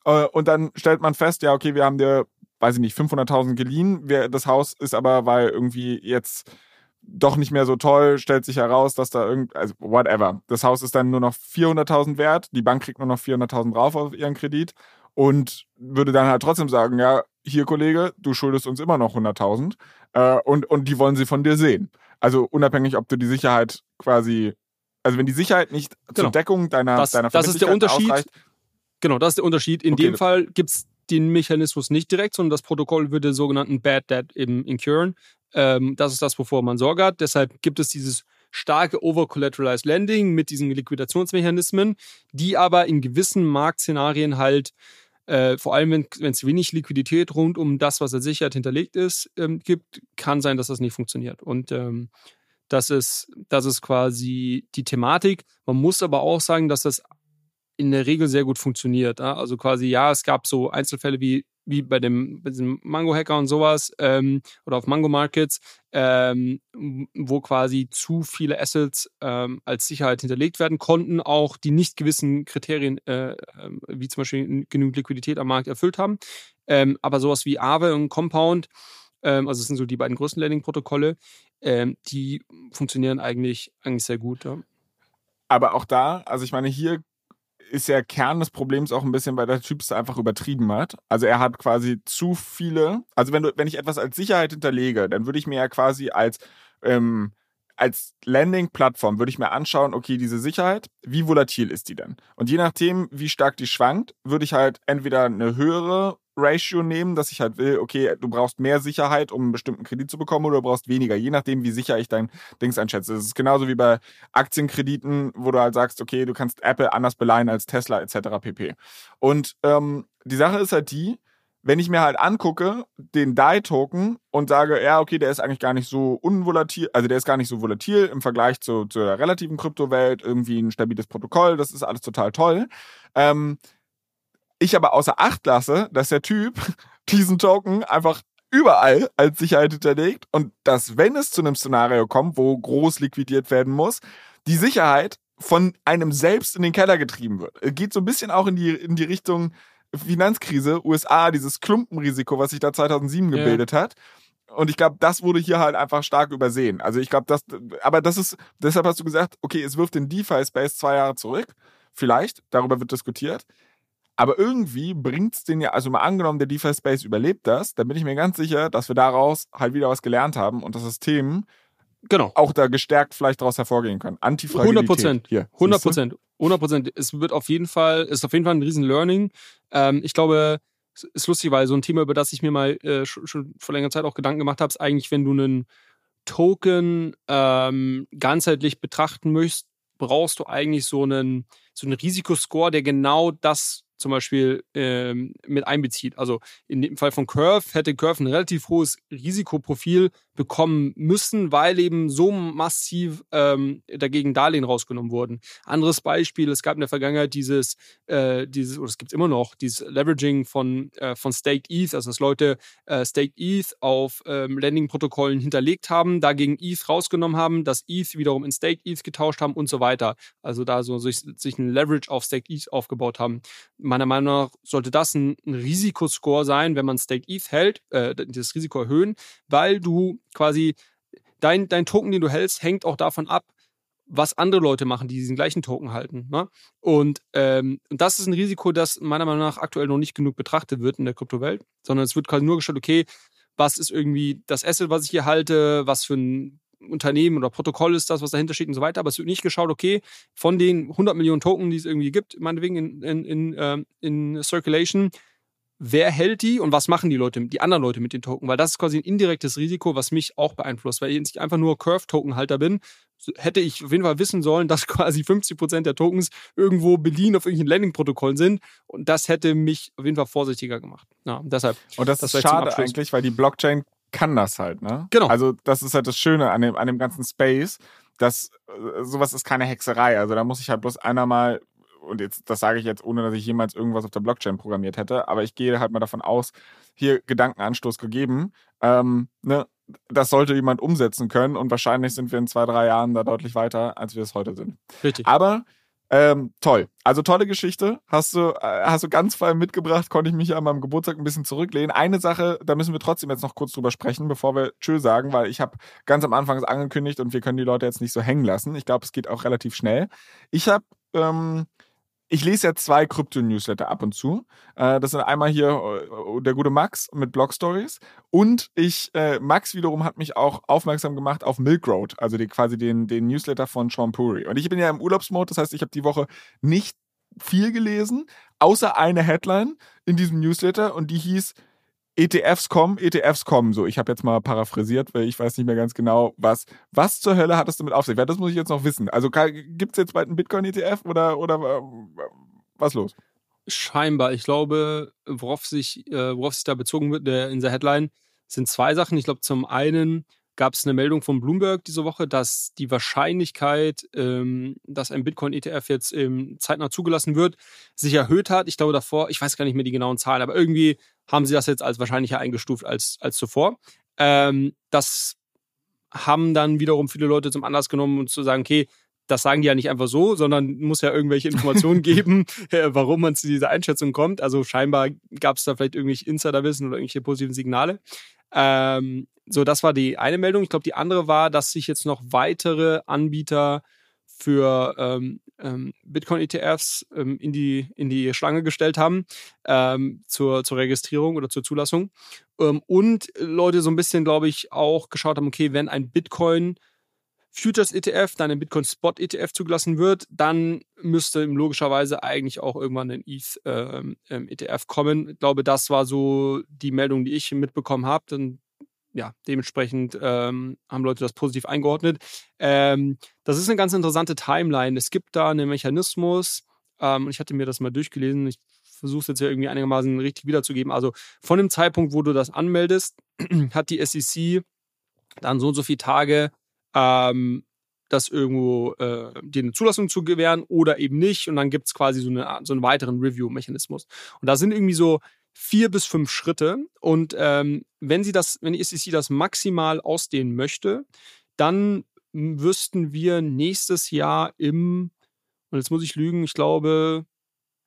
Äh, und dann stellt man fest, ja, okay, wir haben dir, weiß ich nicht, 500.000 geliehen. Wir, das Haus ist aber, weil irgendwie jetzt doch nicht mehr so toll, stellt sich heraus, dass da irgend, also whatever. Das Haus ist dann nur noch 400.000 wert, die Bank kriegt nur noch 400.000 drauf auf ihren Kredit und würde dann halt trotzdem sagen, ja, hier Kollege, du schuldest uns immer noch 100.000 äh, und, und die wollen sie von dir sehen. Also unabhängig, ob du die Sicherheit quasi, also wenn die Sicherheit nicht genau. zur Deckung deiner, das, deiner Das ist der Unterschied. Ausreicht, genau, das ist der Unterschied. In okay. dem Fall gibt es den Mechanismus nicht direkt, sondern das Protokoll würde sogenannten Bad Debt eben incurren. Ähm, das ist das, wovor man Sorge hat. Deshalb gibt es dieses starke Over-Collateralized Lending mit diesen Liquidationsmechanismen, die aber in gewissen Marktszenarien halt, äh, vor allem wenn es wenig Liquidität rund um das, was als Sicherheit hinterlegt ist, ähm, gibt, kann sein, dass das nicht funktioniert. Und ähm, das ist, das ist quasi die Thematik. Man muss aber auch sagen, dass das in der Regel sehr gut funktioniert. Also quasi, ja, es gab so Einzelfälle wie wie bei dem, bei Mango-Hacker und sowas ähm, oder auf Mango-Markets, ähm, wo quasi zu viele Assets ähm, als Sicherheit hinterlegt werden konnten, auch die nicht gewissen Kriterien, äh, ähm, wie zum Beispiel genügend Liquidität am Markt erfüllt haben. Ähm, aber sowas wie Aave und Compound, ähm, also das sind so die beiden größten Landing-Protokolle, die funktionieren eigentlich, eigentlich sehr gut. Ja. Aber auch da, also ich meine, hier ist ja Kern des Problems auch ein bisschen, weil der Typ es einfach übertrieben hat. Also er hat quasi zu viele, also wenn du, wenn ich etwas als Sicherheit hinterlege, dann würde ich mir ja quasi als ähm, als Landing-Plattform würde ich mir anschauen, okay, diese Sicherheit, wie volatil ist die denn? Und je nachdem, wie stark die schwankt, würde ich halt entweder eine höhere Ratio nehmen, dass ich halt will, okay, du brauchst mehr Sicherheit, um einen bestimmten Kredit zu bekommen oder du brauchst weniger, je nachdem, wie sicher ich dein Dings einschätze. Das ist genauso wie bei Aktienkrediten, wo du halt sagst, okay, du kannst Apple anders beleihen als Tesla etc. pp. Und ähm, die Sache ist halt die, wenn ich mir halt angucke, den DAI-Token und sage, ja, okay, der ist eigentlich gar nicht so unvolatil, also der ist gar nicht so volatil im Vergleich zu, zu der relativen Kryptowelt, irgendwie ein stabiles Protokoll, das ist alles total toll. Ähm, ich aber außer Acht lasse, dass der Typ [laughs] diesen Token einfach überall als Sicherheit hinterlegt und dass, wenn es zu einem Szenario kommt, wo groß liquidiert werden muss, die Sicherheit von einem selbst in den Keller getrieben wird. Geht so ein bisschen auch in die, in die Richtung Finanzkrise, USA, dieses Klumpenrisiko, was sich da 2007 gebildet ja. hat. Und ich glaube, das wurde hier halt einfach stark übersehen. Also ich glaube, das, aber das ist, deshalb hast du gesagt, okay, es wirft den DeFi-Space zwei Jahre zurück. Vielleicht, darüber wird diskutiert. Aber irgendwie bringt's den ja, also mal angenommen, der DeFi Space überlebt das, dann bin ich mir ganz sicher, dass wir daraus halt wieder was gelernt haben und das System genau. auch da gestärkt vielleicht daraus hervorgehen können. Antifragilität. 100 Prozent. Hier, 100 Prozent. 100 Prozent. Es wird auf jeden Fall, ist auf jeden Fall ein riesen Learning. Ähm, ich glaube, ist lustig, weil so ein Thema, über das ich mir mal äh, schon, schon vor längerer Zeit auch Gedanken gemacht habe, ist eigentlich, wenn du einen Token ähm, ganzheitlich betrachten möchtest, brauchst du eigentlich so einen, so einen Risikoscore, der genau das zum Beispiel ähm, mit einbezieht. Also in dem Fall von Curve hätte Curve ein relativ hohes Risikoprofil bekommen müssen, weil eben so massiv ähm, dagegen Darlehen rausgenommen wurden. Anderes Beispiel, es gab in der Vergangenheit dieses, äh, dieses oder es gibt immer noch, dieses Leveraging von, äh, von Staked ETH, also dass Leute äh, Staked ETH auf ähm, Landing-Protokollen hinterlegt haben, dagegen ETH rausgenommen haben, das ETH wiederum in Staked ETH getauscht haben und so weiter. Also da so sich, sich ein Leverage auf Staked ETH aufgebaut haben. Meiner Meinung nach sollte das ein, ein Risikoscore sein, wenn man Staked ETH hält, äh, das Risiko erhöhen, weil du quasi dein, dein Token, den du hältst, hängt auch davon ab, was andere Leute machen, die diesen gleichen Token halten. Ne? Und, ähm, das ist ein Risiko, das meiner Meinung nach aktuell noch nicht genug betrachtet wird in der Kryptowelt, sondern es wird quasi nur geschaut, okay, was ist irgendwie das Asset, was ich hier halte, was für ein Unternehmen oder Protokoll ist das, was dahinter steht und so weiter. Aber es wird nicht geschaut, okay, von den 100 Millionen Token, die es irgendwie gibt, meinetwegen in, in, in, ähm, in Circulation, wer hält die und was machen die Leute, die anderen Leute mit den Token? Weil das ist quasi ein indirektes Risiko, was mich auch beeinflusst. Weil ich nicht einfach nur Curve-Token-Halter bin, hätte ich auf jeden Fall wissen sollen, [laughs] dass quasi 50 Prozent der Tokens irgendwo beliehen auf irgendwelchen Landing-Protokollen sind. Und das hätte mich auf jeden Fall vorsichtiger gemacht. Ja, deshalb. Und das, das ist schade eigentlich, weil die Blockchain kann das halt, ne? Genau. Also das ist halt das Schöne an dem, an dem ganzen Space, dass äh, sowas ist keine Hexerei. Also da muss ich halt bloß einer mal und jetzt, das sage ich jetzt, ohne dass ich jemals irgendwas auf der Blockchain programmiert hätte, aber ich gehe halt mal davon aus, hier Gedankenanstoß gegeben, ähm, ne, das sollte jemand umsetzen können und wahrscheinlich sind wir in zwei, drei Jahren da deutlich weiter, als wir es heute sind. Richtig. Aber ähm, toll. Also tolle Geschichte. Hast du, äh, hast du ganz fein mitgebracht, konnte ich mich an meinem Geburtstag ein bisschen zurücklehnen. Eine Sache, da müssen wir trotzdem jetzt noch kurz drüber sprechen, bevor wir Tschö sagen, weil ich habe ganz am Anfang es angekündigt und wir können die Leute jetzt nicht so hängen lassen. Ich glaube, es geht auch relativ schnell. Ich habe ähm, ich lese ja zwei Krypto-Newsletter ab und zu. Äh, das sind einmal hier äh, der gute Max mit Blog Stories und ich, äh, Max wiederum hat mich auch aufmerksam gemacht auf Milk Road, also die, quasi den, den Newsletter von Sean Puri. Und ich bin ja im Urlaubsmode, das heißt, ich habe die Woche nicht viel gelesen, außer eine Headline in diesem Newsletter und die hieß ETFs kommen, ETFs kommen. So, ich habe jetzt mal paraphrasiert, weil ich weiß nicht mehr ganz genau, was. Was zur Hölle hat es damit auf sich? Das muss ich jetzt noch wissen. Also gibt es jetzt bald einen Bitcoin-ETF oder, oder was los? Scheinbar. Ich glaube, worauf sich, äh, worauf sich da bezogen wird in der Headline, sind zwei Sachen. Ich glaube, zum einen gab es eine Meldung von Bloomberg diese Woche, dass die Wahrscheinlichkeit, ähm, dass ein Bitcoin-ETF jetzt ähm, zeitnah zugelassen wird, sich erhöht hat. Ich glaube davor, ich weiß gar nicht mehr die genauen Zahlen, aber irgendwie haben sie das jetzt als wahrscheinlicher eingestuft als, als zuvor. Ähm, das haben dann wiederum viele Leute zum Anlass genommen, um zu sagen, okay, das sagen die ja nicht einfach so, sondern muss ja irgendwelche Informationen [laughs] geben, äh, warum man zu dieser Einschätzung kommt. Also scheinbar gab es da vielleicht irgendwelche Insiderwissen oder irgendwelche positiven Signale. Ähm, so, das war die eine Meldung. Ich glaube, die andere war, dass sich jetzt noch weitere Anbieter für ähm, ähm, Bitcoin-ETFs ähm, in, die, in die Schlange gestellt haben ähm, zur, zur Registrierung oder zur Zulassung. Ähm, und Leute so ein bisschen, glaube ich, auch geschaut haben, okay, wenn ein Bitcoin Futures ETF, dann ein Bitcoin Spot ETF zugelassen wird, dann müsste logischerweise eigentlich auch irgendwann ein ETH ähm, ETF kommen. Ich glaube, das war so die Meldung, die ich mitbekommen habe. Dann ja, dementsprechend ähm, haben Leute das positiv eingeordnet. Ähm, das ist eine ganz interessante Timeline. Es gibt da einen Mechanismus, ähm, ich hatte mir das mal durchgelesen, ich versuche es jetzt ja irgendwie einigermaßen richtig wiederzugeben. Also von dem Zeitpunkt, wo du das anmeldest, [clears throat] hat die SEC dann so und so viele Tage, ähm, das irgendwo äh, dir eine Zulassung zu gewähren oder eben nicht. Und dann gibt es quasi so, eine, so einen weiteren Review-Mechanismus. Und da sind irgendwie so vier bis fünf Schritte. Und ähm, wenn sie das, wenn die SEC das maximal ausdehnen möchte, dann wüssten wir nächstes Jahr im, und jetzt muss ich lügen, ich glaube,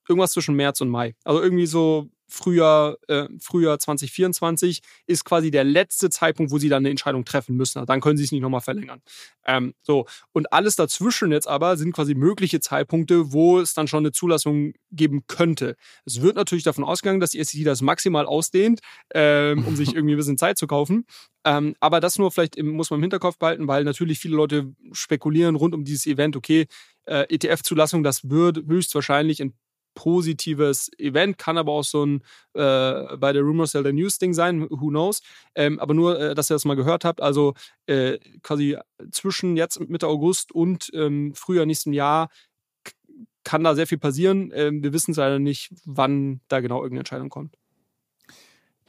irgendwas zwischen März und Mai. Also irgendwie so Frühjahr, äh, Frühjahr 2024 ist quasi der letzte Zeitpunkt, wo sie dann eine Entscheidung treffen müssen. Also dann können sie es nicht nochmal verlängern. Ähm, so. Und alles dazwischen jetzt aber sind quasi mögliche Zeitpunkte, wo es dann schon eine Zulassung geben könnte. Es wird natürlich davon ausgegangen, dass die SEC das maximal ausdehnt, ähm, um sich [laughs] irgendwie ein bisschen Zeit zu kaufen. Ähm, aber das nur vielleicht im, muss man im Hinterkopf behalten, weil natürlich viele Leute spekulieren rund um dieses Event, okay, äh, ETF-Zulassung, das wird höchstwahrscheinlich in positives Event, kann aber auch so ein äh, bei der Rumor Sell the News Ding sein, who knows. Ähm, aber nur, äh, dass ihr das mal gehört habt, also äh, quasi zwischen jetzt Mitte August und ähm, Frühjahr nächsten Jahr kann da sehr viel passieren. Ähm, wir wissen es leider nicht, wann da genau irgendeine Entscheidung kommt.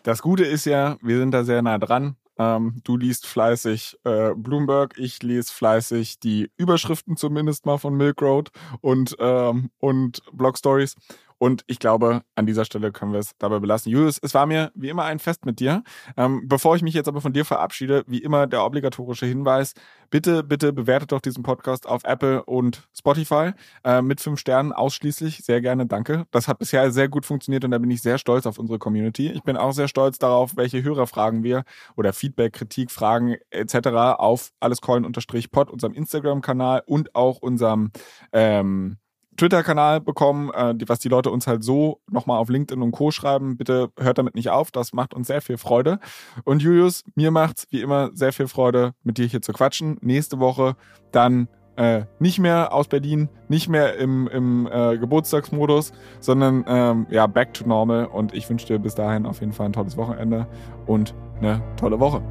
Das Gute ist ja, wir sind da sehr nah dran. Ähm, du liest fleißig äh, Bloomberg, ich lese fleißig die Überschriften zumindest mal von Milk Road und, ähm, und Blog Stories. Und ich glaube, an dieser Stelle können wir es dabei belassen. Julius, es war mir wie immer ein Fest mit dir. Ähm, bevor ich mich jetzt aber von dir verabschiede, wie immer der obligatorische Hinweis. Bitte, bitte bewertet doch diesen Podcast auf Apple und Spotify äh, mit fünf Sternen ausschließlich. Sehr gerne, danke. Das hat bisher sehr gut funktioniert und da bin ich sehr stolz auf unsere Community. Ich bin auch sehr stolz darauf, welche Hörerfragen wir oder Feedback, Kritik, Fragen etc. auf allescoin-pod, unserem Instagram-Kanal und auch unserem ähm, Twitter-Kanal bekommen, äh, die, was die Leute uns halt so nochmal auf LinkedIn und Co. schreiben. Bitte hört damit nicht auf, das macht uns sehr viel Freude. Und Julius, mir macht's wie immer sehr viel Freude, mit dir hier zu quatschen. Nächste Woche dann äh, nicht mehr aus Berlin, nicht mehr im, im äh, Geburtstagsmodus, sondern ähm, ja, back to normal. Und ich wünsche dir bis dahin auf jeden Fall ein tolles Wochenende und eine tolle Woche.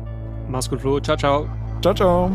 Mach's gut, Flo. Ciao, ciao. Ciao, ciao.